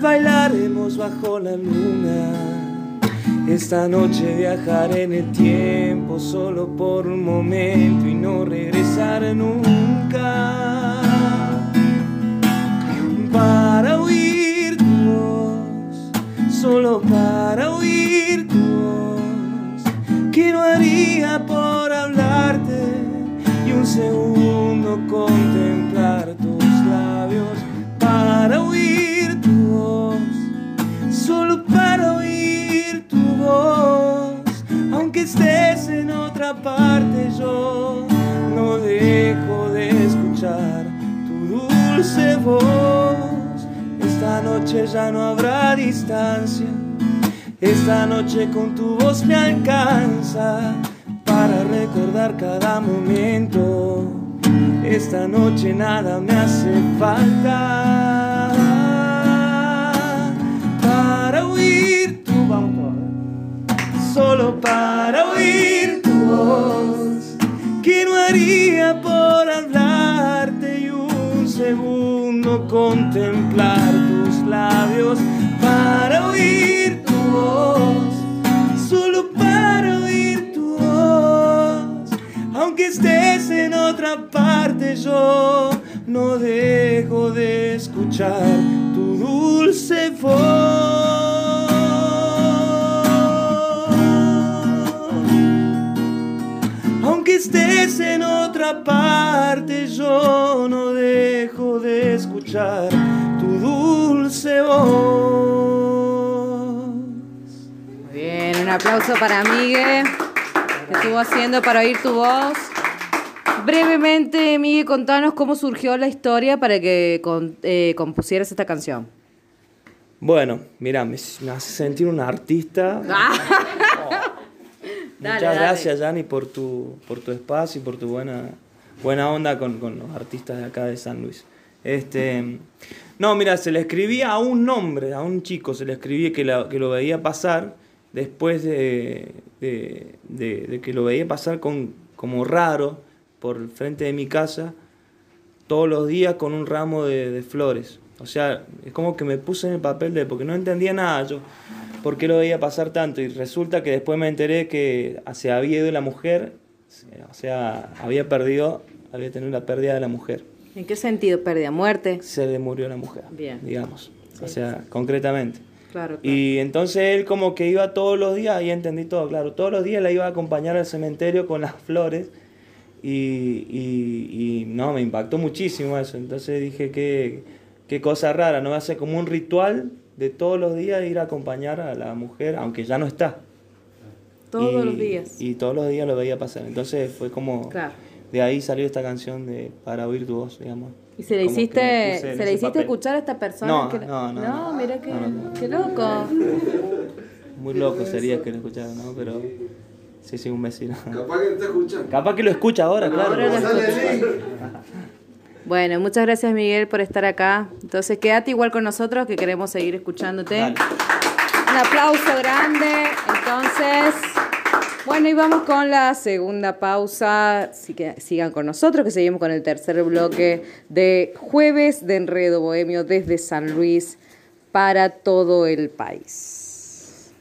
bailaremos bajo la luna. Esta noche viajaré en el tiempo solo por un momento y no regresar nunca. Para voz solo para oír tu voz, que no haría por hablarte y un segundo contemplar tus labios para oír tu voz, solo para oír tu voz, aunque estés en otra parte yo no dejo de escuchar tu dulce voz. Esta noche ya no habrá distancia. Esta noche con tu voz me alcanza para recordar cada momento. Esta noche nada me hace falta para oír tu voz, solo para oír tu voz, que no haría por hablarte y un segundo contemplar tus labios para oír tu voz, solo para oír tu voz, aunque estés en otra parte yo no dejo de escuchar tu dulce voz. Aunque estés en otra parte, yo no dejo de escuchar dulce voz. Muy bien, un aplauso para Miguel, que estuvo haciendo para oír tu voz. Brevemente, Miguel, contanos cómo surgió la historia para que con- eh, compusieras esta canción. Bueno, mira, me, me hace sentir un artista. Muchas Dale, dale. gracias, Yanni, por tu, por tu espacio y por tu buena, buena onda con, con los artistas de acá de San Luis. Este, no, mira, se le escribía a un nombre, a un chico, se le escribía que, lo veía pasar después de, que lo veía pasar con, como raro por frente de mi casa todos los días con un ramo de, de flores. O sea, es como que me puse en el papel de, porque no entendía nada yo, por qué lo veía pasar tanto. Y resulta que después me enteré que se había ido la mujer, o sea, había perdido, había tenido la pérdida de la mujer. ¿En qué sentido? ¿Pérdida? ¿Muerte? Se le murió la mujer, Bien. digamos. O sea, concretamente. Claro, Y entonces él como que iba todos los días, ahí entendí todo, claro, todos los días la iba a acompañar al cementerio con las flores y, y- y no, me impactó muchísimo eso. Entonces dije, qué, qué cosa rara, ¿no? Hace como un ritual de todos los días ir a acompañar a la mujer, aunque ya no está. Todos Y- los días. Y todos los días lo veía pasar. Entonces fue como... Claro. De ahí salió esta canción de Para oír tu voz, digamos. ¿Y se le que hiciste, se le hiciste papel. escuchar a esta persona? No, que- no, no, no. mira qué, No, no, no. qué loco. Muy loco sería que lo escuchara, ¿no? Pero sí, sí, un vecino. Capaz que no te escuchan. Capaz que lo escucha ahora, claro. Ahora lo escucha. Bueno, muchas gracias Miguel por estar acá. Entonces quédate igual con nosotros que queremos seguir escuchándote. Dale. Un aplauso grande. Entonces, bueno, y vamos con la segunda pausa. Sigan con nosotros, que seguimos con el tercer bloque de Jueves de Enredo Bohemio desde San Luis para todo el país.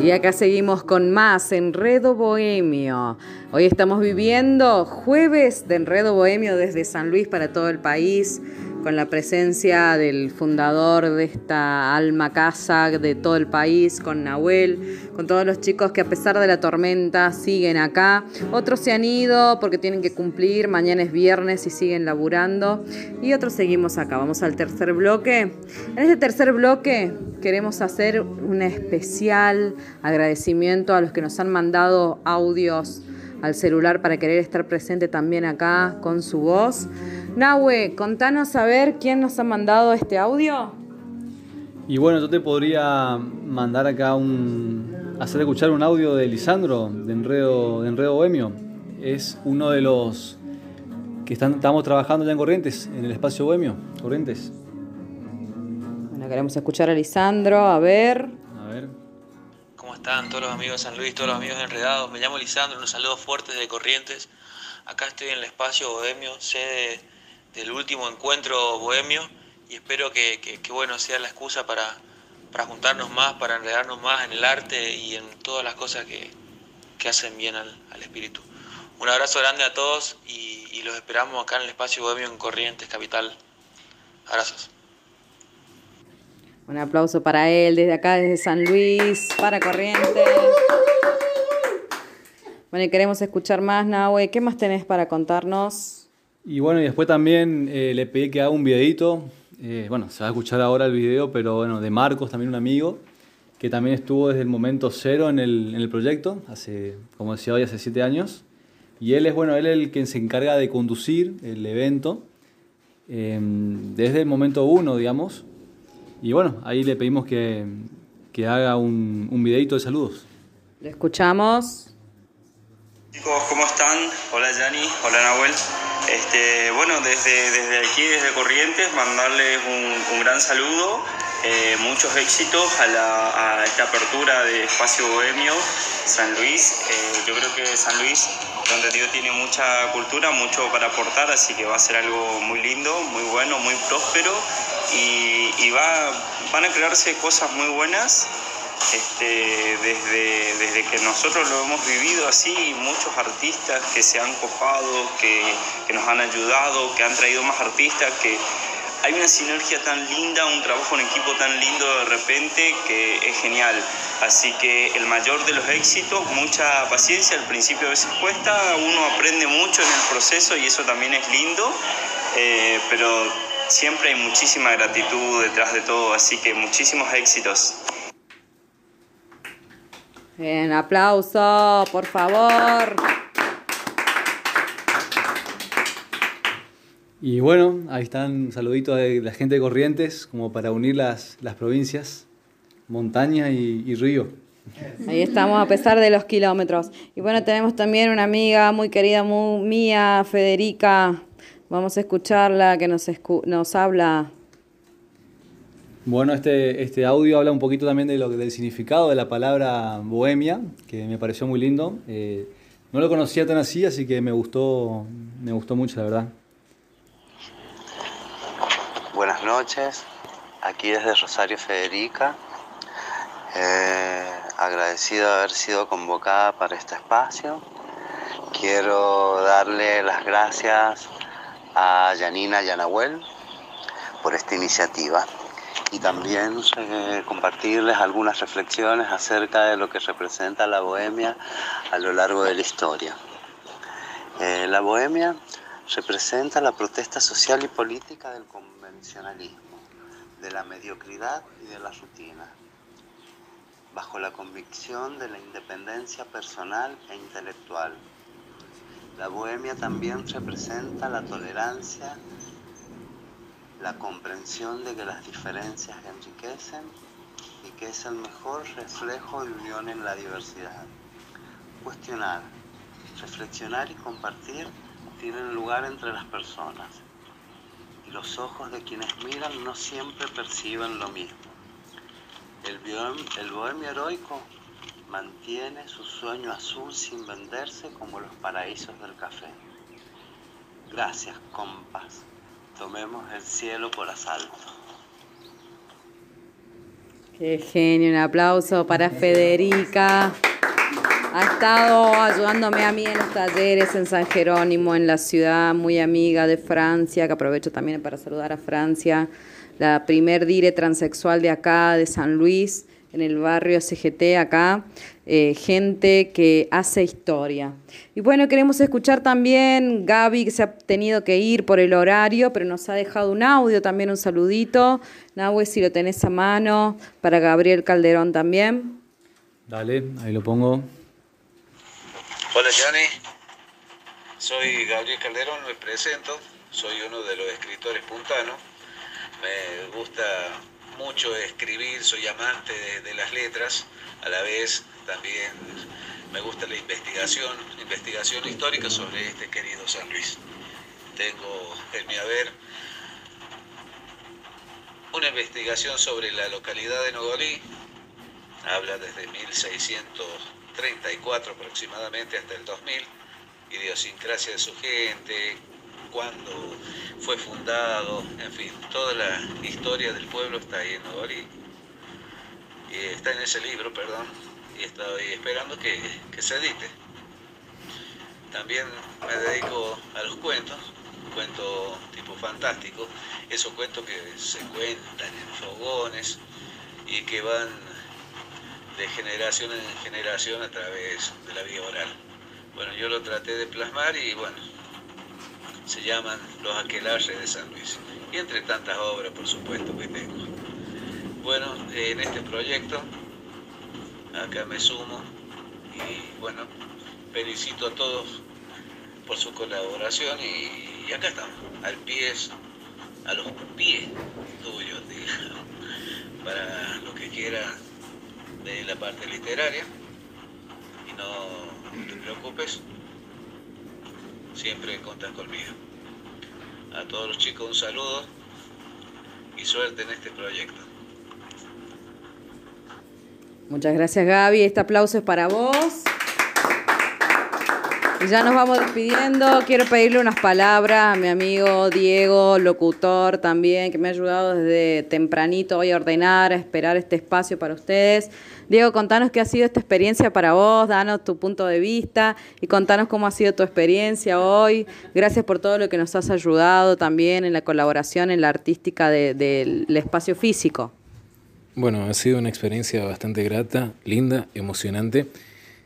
Y acá seguimos con más Enredo Bohemio. Hoy estamos viviendo jueves de Enredo Bohemio desde San Luis para todo el país, con la presencia del fundador de esta alma casa de todo el país, con Nahuel, con todos los chicos que a pesar de la tormenta siguen acá. Otros se han ido porque tienen que cumplir, mañana es viernes y siguen laburando. Y otros seguimos acá. Vamos al tercer bloque. En este tercer bloque queremos hacer un especial agradecimiento a los que nos han mandado audios al celular para querer estar presente también acá con su voz. Nahue, contanos a ver quién nos ha mandado este audio. Y bueno, yo te podría mandar acá un. hacer escuchar un audio de Lisandro, de Enredo, de Enredo Bohemio. Es uno de los que están, estamos trabajando ya en Corrientes, en el espacio Bohemio, Corrientes. Bueno, queremos escuchar a Lisandro, a ver. A ver. ¿Cómo están todos los amigos de San Luis, todos los amigos enredados? Me llamo Lisandro, unos saludos fuertes de Corrientes. Acá estoy en el espacio Bohemio, sede del último encuentro Bohemio y espero que, que- que, bueno sea la excusa para, para juntarnos más, para enredarnos más en el arte y en todas las cosas que, que hacen bien al, al espíritu. Un abrazo grande a todos y, y los esperamos acá en el espacio Bohemio en Corrientes, capital. Abrazos. Un aplauso para él desde acá, desde San Luis, para Corrientes. Bueno, y queremos escuchar más, Nahue. ¿Qué más tenés para contarnos? Y bueno, y después también eh, le pedí que haga un videito. eh, bueno, se va a escuchar ahora el video, pero bueno, de Marcos, también un amigo, que también estuvo desde el momento cero en el, en el proyecto, hace, como decía hoy, hace siete años. Y él es, bueno, él es el que se encarga de conducir el evento eh, desde el momento uno, digamos. Y bueno, ahí le pedimos que, que haga un, un videito de saludos. Lo escuchamos. Chicos, ¿cómo están? Hola Yani, hola Nahuel. Este, bueno, desde, desde aquí, desde Corrientes, mandarles un, un gran saludo, eh, muchos éxitos a, la- a esta apertura de Espacio Bohemio San Luis. Eh, yo creo que San Luis, donde Dios tiene mucha cultura, mucho para aportar, así que va a ser algo muy lindo, muy bueno, muy próspero y, y va, van a crearse cosas muy buenas este, desde, desde que nosotros lo hemos vivido así, muchos artistas que se han copado, que, que nos han ayudado, que han traído más artistas, que hay una sinergia tan linda, un trabajo en equipo tan lindo de repente que es genial. Así que el mayor de los éxitos, mucha paciencia, al principio a veces cuesta, uno aprende mucho en el proceso y eso también es lindo, eh, pero siempre hay muchísima gratitud detrás de todo, así que muchísimos éxitos. Bien, aplauso, por favor. Y bueno, ahí están saluditos de la gente de Corrientes, como para unir las, las provincias, montaña y, y río. Ahí estamos a pesar de los kilómetros. Y bueno, tenemos también una amiga muy querida muy, mía, Federica. Vamos a escucharla, que nos, escu- nos habla. Bueno, este, este audio habla un poquito también de lo, del significado de la palabra bohemia, que me pareció muy lindo. Eh, no lo conocía tan así, así que me gustó, me gustó mucho, la verdad. Buenas noches, aquí desde Rosario Federica, eh, agradecido de haber sido convocada para este espacio. Quiero darle las gracias a Yanina Yanahuel por esta iniciativa y también eh, compartirles algunas reflexiones acerca de lo que representa la bohemia a lo largo de la historia. Eh, la bohemia representa la protesta social y política del convencionalismo, de la mediocridad y de la rutina, bajo la convicción de la independencia personal e intelectual. La bohemia también representa la tolerancia la comprensión de que las diferencias enriquecen y que es el mejor reflejo de unión en la diversidad. Cuestionar, reflexionar y compartir tienen lugar entre las personas y los ojos de quienes miran no siempre perciben lo mismo. El bohemio heroico mantiene su sueño azul sin venderse como los paraísos del café. Gracias, compas. Tomemos el cielo por asalto. Qué genio, un aplauso para Federica. Ha estado ayudándome a mí en los talleres en San Jerónimo, en la ciudad, muy amiga de Francia, que aprovecho también para saludar a Francia, la primer dire transexual de acá, de San Luis, en el barrio CGT acá, eh, gente que hace historia. Y bueno, queremos escuchar también Gaby, que se ha tenido que ir por el horario, pero nos ha dejado un audio, también un saludito. Nahue, si lo tenés a mano, para Gabriel Calderón también. Dale, ahí lo pongo. Hola, Yanni. Soy Gabriel Calderón, me presento. Soy uno de los escritores puntanos. Me gusta mucho escribir, soy amante de, las letras, a la vez también me gusta la investigación, investigación histórica sobre este querido San Luis. Tengo en mi haber una investigación sobre la localidad de Nogolí, habla desde 1634 aproximadamente hasta el 2000, idiosincrasia de su gente, cuándo fue fundado, en fin, toda la historia del pueblo está ahí en Nogolí. Y está en ese libro, perdón, y estoy esperando que, se edite. También me dedico a los cuentos, cuento tipo fantástico, esos cuentos que se cuentan en fogones y que van de generación en generación a través de la vía oral. Bueno, yo lo traté de plasmar y bueno, se llaman Los Aquelarres de San Luis. Y entre tantas obras, por supuesto, que tengo. Bueno, en este proyecto, acá me sumo y bueno, felicito a todos por su colaboración y, acá estamos, al pie, a los pies tuyos, digamos, para lo que quiera de la parte literaria. Y no te preocupes, siempre contas conmigo. A todos los chicos un saludo y suerte en este proyecto. Muchas gracias Gaby, este aplauso es para vos. Ya nos vamos despidiendo. Quiero pedirle unas palabras a mi amigo Diego, locutor también, que me ha ayudado desde tempranito hoy a ordenar, a esperar este espacio para ustedes. Diego, contanos qué ha sido esta experiencia para vos, danos tu punto de vista y contanos cómo ha sido tu experiencia hoy. Gracias por todo lo que nos has ayudado también en la colaboración en la artística del espacio físico. Bueno, ha sido una experiencia bastante grata, linda, emocionante,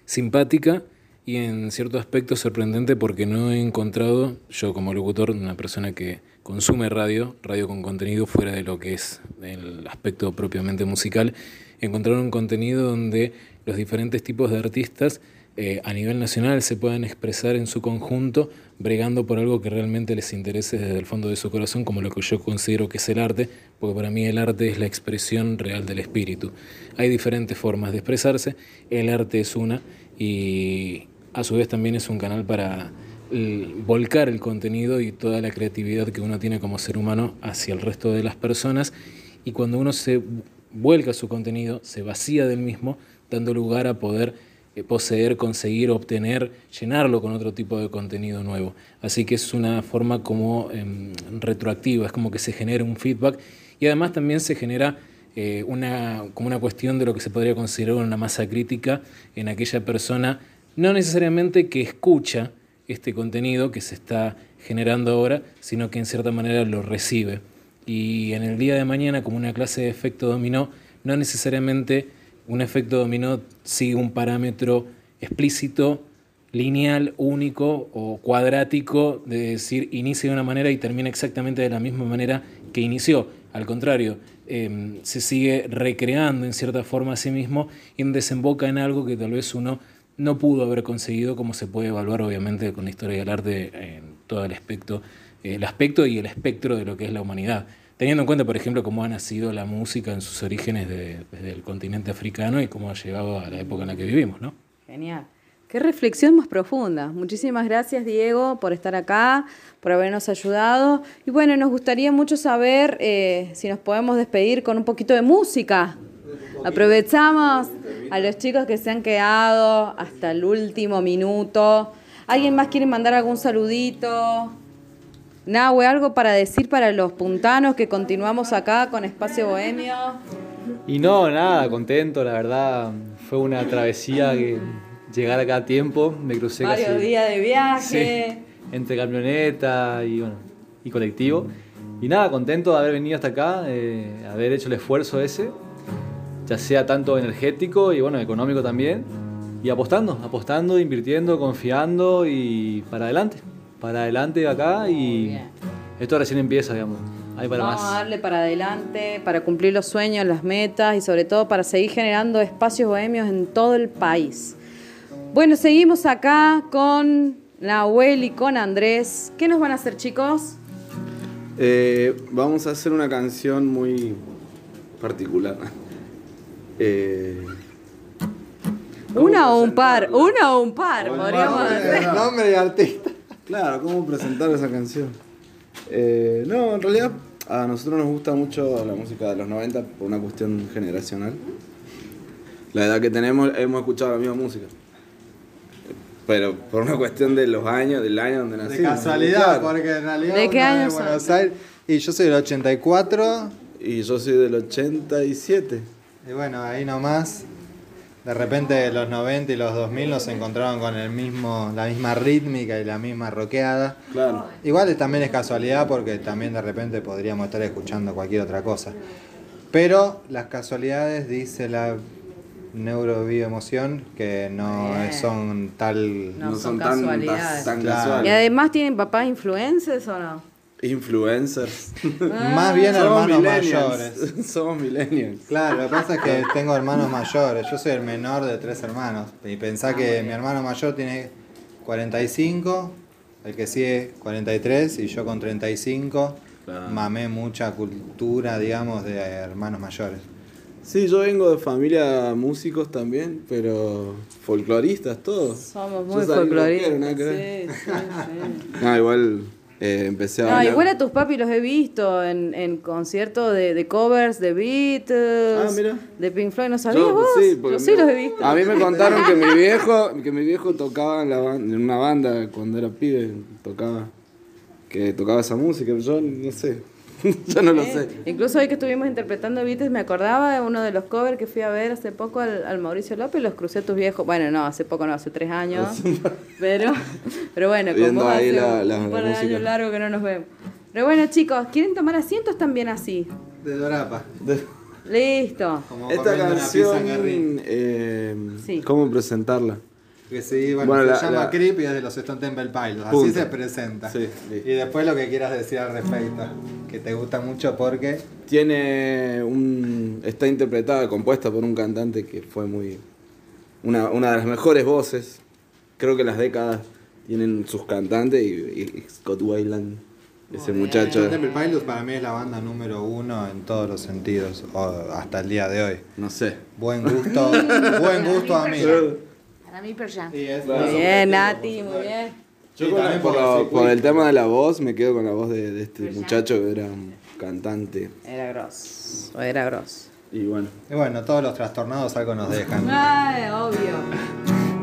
simpática y en cierto aspecto sorprendente porque no he encontrado, yo como locutor, una persona que consume radio, radio con contenido fuera de lo que es el aspecto propiamente musical, encontrar un contenido donde los diferentes tipos de artistas eh, a nivel nacional se puedan expresar en su conjunto, bregando por algo que realmente les interese desde el fondo de su corazón, como lo que yo considero que es el arte, porque para mí el arte es la expresión real del espíritu. Hay diferentes formas de expresarse, el arte es una y a su vez también es un canal para volcar el contenido y toda la creatividad que uno tiene como ser humano hacia el resto de las personas y cuando uno se vuelca su contenido, se vacía del mismo, dando lugar a poder eh, poseer, conseguir, obtener, llenarlo con otro tipo de contenido nuevo. Así que es una forma como em, retroactiva, es como que se genera un feedback y además también se genera eh, una, como una cuestión de lo que se podría considerar una masa crítica en aquella persona, no necesariamente que escucha este contenido que se está generando ahora, sino que en cierta manera lo recibe. y en el día de mañana como una clase de efecto dominó, no necesariamente un efecto dominó sigue un parámetro explícito, lineal, único o cuadrático, de decir inicia de una manera y termina exactamente de la misma manera que inició. Al contrario, eh, se sigue recreando en cierta forma a sí mismo y desemboca en algo que tal vez uno no pudo haber conseguido, como se puede evaluar obviamente con la historia del arte en todo el aspecto, el aspecto y el espectro de lo que es la humanidad. Teniendo en cuenta, por ejemplo, cómo ha nacido la música en sus orígenes de- desde el continente africano y cómo ha llegado a la época en la que vivimos, ¿no? Genial. Qué reflexión más profunda. Muchísimas gracias, Diego, por estar acá, por habernos ayudado. Y bueno, nos gustaría mucho saber eh, si nos podemos despedir con un poquito de música. Aprovechamos a los chicos que se han quedado hasta el último minuto. ¿Alguien más quiere mandar algún saludito? Nahue, algo para decir para los puntanos que continuamos acá con Espacio Bohemio. Y no, nada, contento, la verdad. Fue una travesía que llegar acá a tiempo. Me crucé Varios casi días de viaje. Sí, entre camioneta y, bueno, y colectivo. Y nada, contento de haber venido hasta acá, eh, haber hecho el esfuerzo ese, ya sea tanto energético y bueno, económico también. Y apostando, apostando, invirtiendo, confiando y para adelante. Para adelante acá y esto recién empieza, digamos. Hay para Vamos a más. darle para adelante, para cumplir los sueños, las metas y sobre todo para seguir generando espacios bohemios en todo el país. Bueno, seguimos acá con Nahuel y con Andrés. ¿Qué nos van a hacer, chicos? Eh, vamos a hacer una canción muy particular. Eh, Una o un par, una o un par, podríamos hacer. Nombre de artista. Claro, ¿cómo presentar esa canción? Eh, no, en realidad a nosotros nos gusta mucho la música de los 90 por una cuestión generacional. La edad que tenemos hemos escuchado la misma música. Pero por una cuestión de los años, del año donde De nacimos. casualidad, Claro. porque en realidad ¿De qué año de son? Buenos Aires y yo soy del 84 Y yo soy del 87. Y bueno, ahí nomás de repente los 90 y los 2000 nos encontraron con el mismo la misma rítmica y la misma rockeada. Claro. Igual también es casualidad porque también de repente podríamos estar escuchando cualquier otra cosa. Pero las casualidades dice la neurobioemoción que no Bien. son tal No No son son tan- casualidades. tan Claro. casuales. ¿Y además tienen papás influencers o no? Influencers. Más bien Somos hermanos mayores. Somos millennials. Claro, lo que pasa es que tengo hermanos mayores. Yo soy el menor de tres hermanos. Y pensá que mi hermano mayor tiene 45, el que sigue 43 y yo con 35 mamé mucha cultura, digamos, de hermanos mayores. Sí, yo vengo de familia músicos también, pero folcloristas todos. Somos muy folcloristas. rockero. Sí, sí, sí. No, igual eh, empecé a No, bailar. igual a tus papis los he visto en, en conciertos de, de covers de Beatles, Ah, mira. de Pink Floyd. ¿No sabías Yo, vos? sí, Yo sí los he visto. A mí me contaron que mi viejo, que mi viejo tocaba en, la en una banda cuando era pibe, tocaba, que tocaba esa música, pero yo no sé, yo no lo sé. Incluso hoy que estuvimos interpretando Beatles, me acordaba de uno de los covers que fui a ver hace poco al, al Mauricio López, los crucé a tus viejos. Bueno, no, hace poco no, hace tres años. pero, pero bueno, Viendo como ahí hace la- un la- par la de años largo que no nos vemos. Pero bueno, chicos, ¿quieren tomar asientos también así? De Dorapa. Listo. Esta canción, eh, ¿cómo presentarla? Que sí, bueno, Bueno, se la- llama la- Creep y es de los Stone Temple Pilots. Así Punto. se presenta. Sí, y después lo que quieras decir al respecto. Que te gusta mucho porque. Tiene un. está interpretada, compuesta por un cantante que fue muy. una, una de las mejores voces. Creo que las décadas tienen sus cantantes y, y Scott Weiland, ese muchacho. Stone Temple Pilots para mí es la banda número uno en todos los sentidos, o hasta el día de hoy. No sé. Buen gusto, buen gusto a mí. Para mí, Pearl Jam. Muy bien, Nati, muy bien. Yo Sí, con- también por, por la- el por el tema de la voz me quedo con la voz de, de este muchacho que era un cantante. Era grosso, era grosso. Y bueno. Y bueno, todos los trastornados algo nos dejan. Ay, obvio.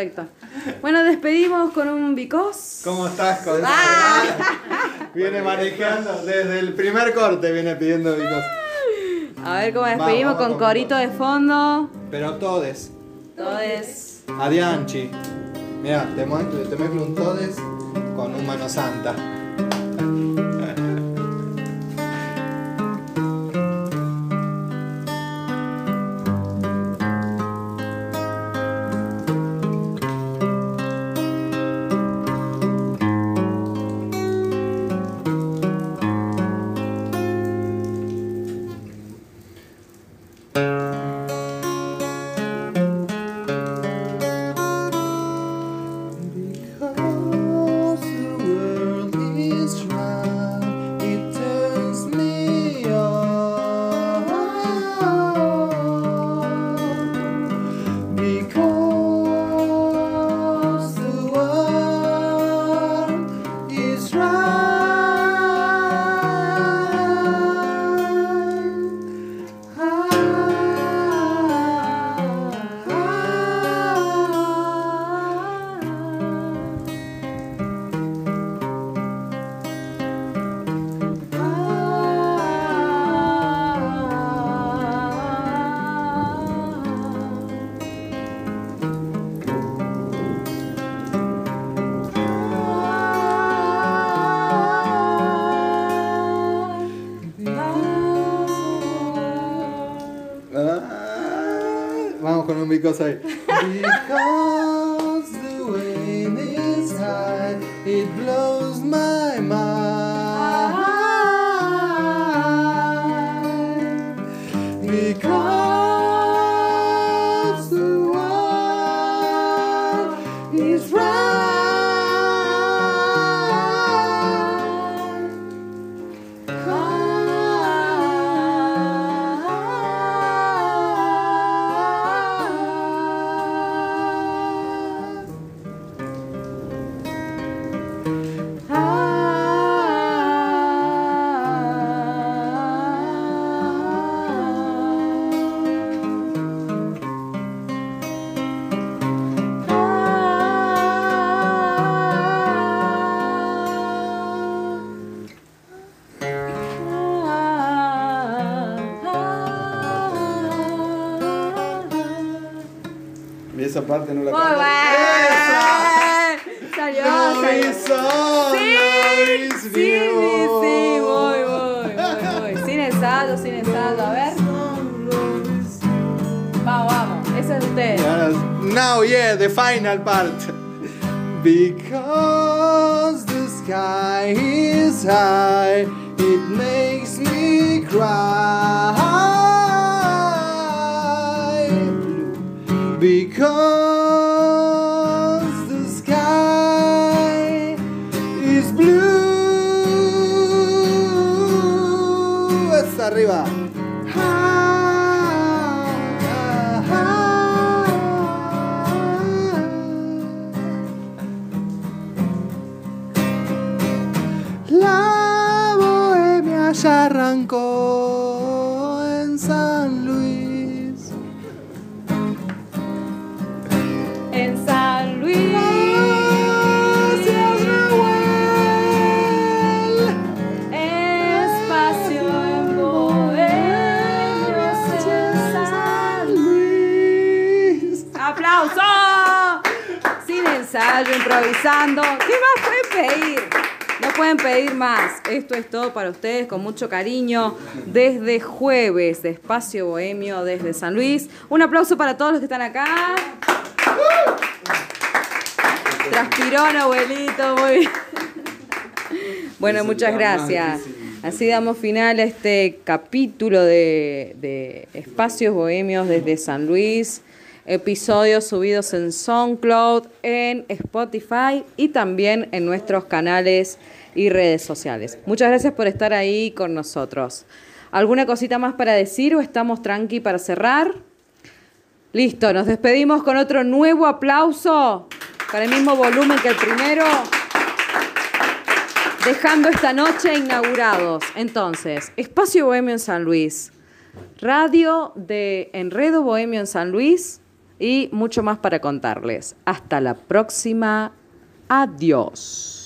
Perfecto. Bueno, despedimos con un bicos. ¿Cómo estás con ah. Viene manejando desde el primer corte, viene pidiendo bicos. A ver cómo despedimos con corito de fondo. Pero todes. Todes. Adianchi. Mira, te mezclo, te mezclo un todes con un mano santa. てください Because the wind is high It blows It makes me cry. ensayo, improvisando. ¿Qué más pueden pedir? No pueden pedir más. Esto es todo para ustedes con mucho cariño desde jueves de Espacio Bohemio desde San Luis. Un aplauso para todos los que están acá. Transpiró, abuelito, muy bien. Bueno, muchas gracias. Así damos final a este capítulo de Espacios Bohemios desde San Luis. Episodios subidos en SoundCloud, en Spotify y también en nuestros canales y redes sociales. Muchas gracias por estar ahí con nosotros. ¿Alguna cosita más para decir o estamos tranqui para cerrar? Listo, nos despedimos con otro nuevo aplauso para el mismo volumen que el primero dejando esta noche inaugurados. Entonces, Espacio Bohemio en San Luis, radio de Enredo Bohemio en San Luis y mucho más para contarles. Hasta la próxima. Adiós.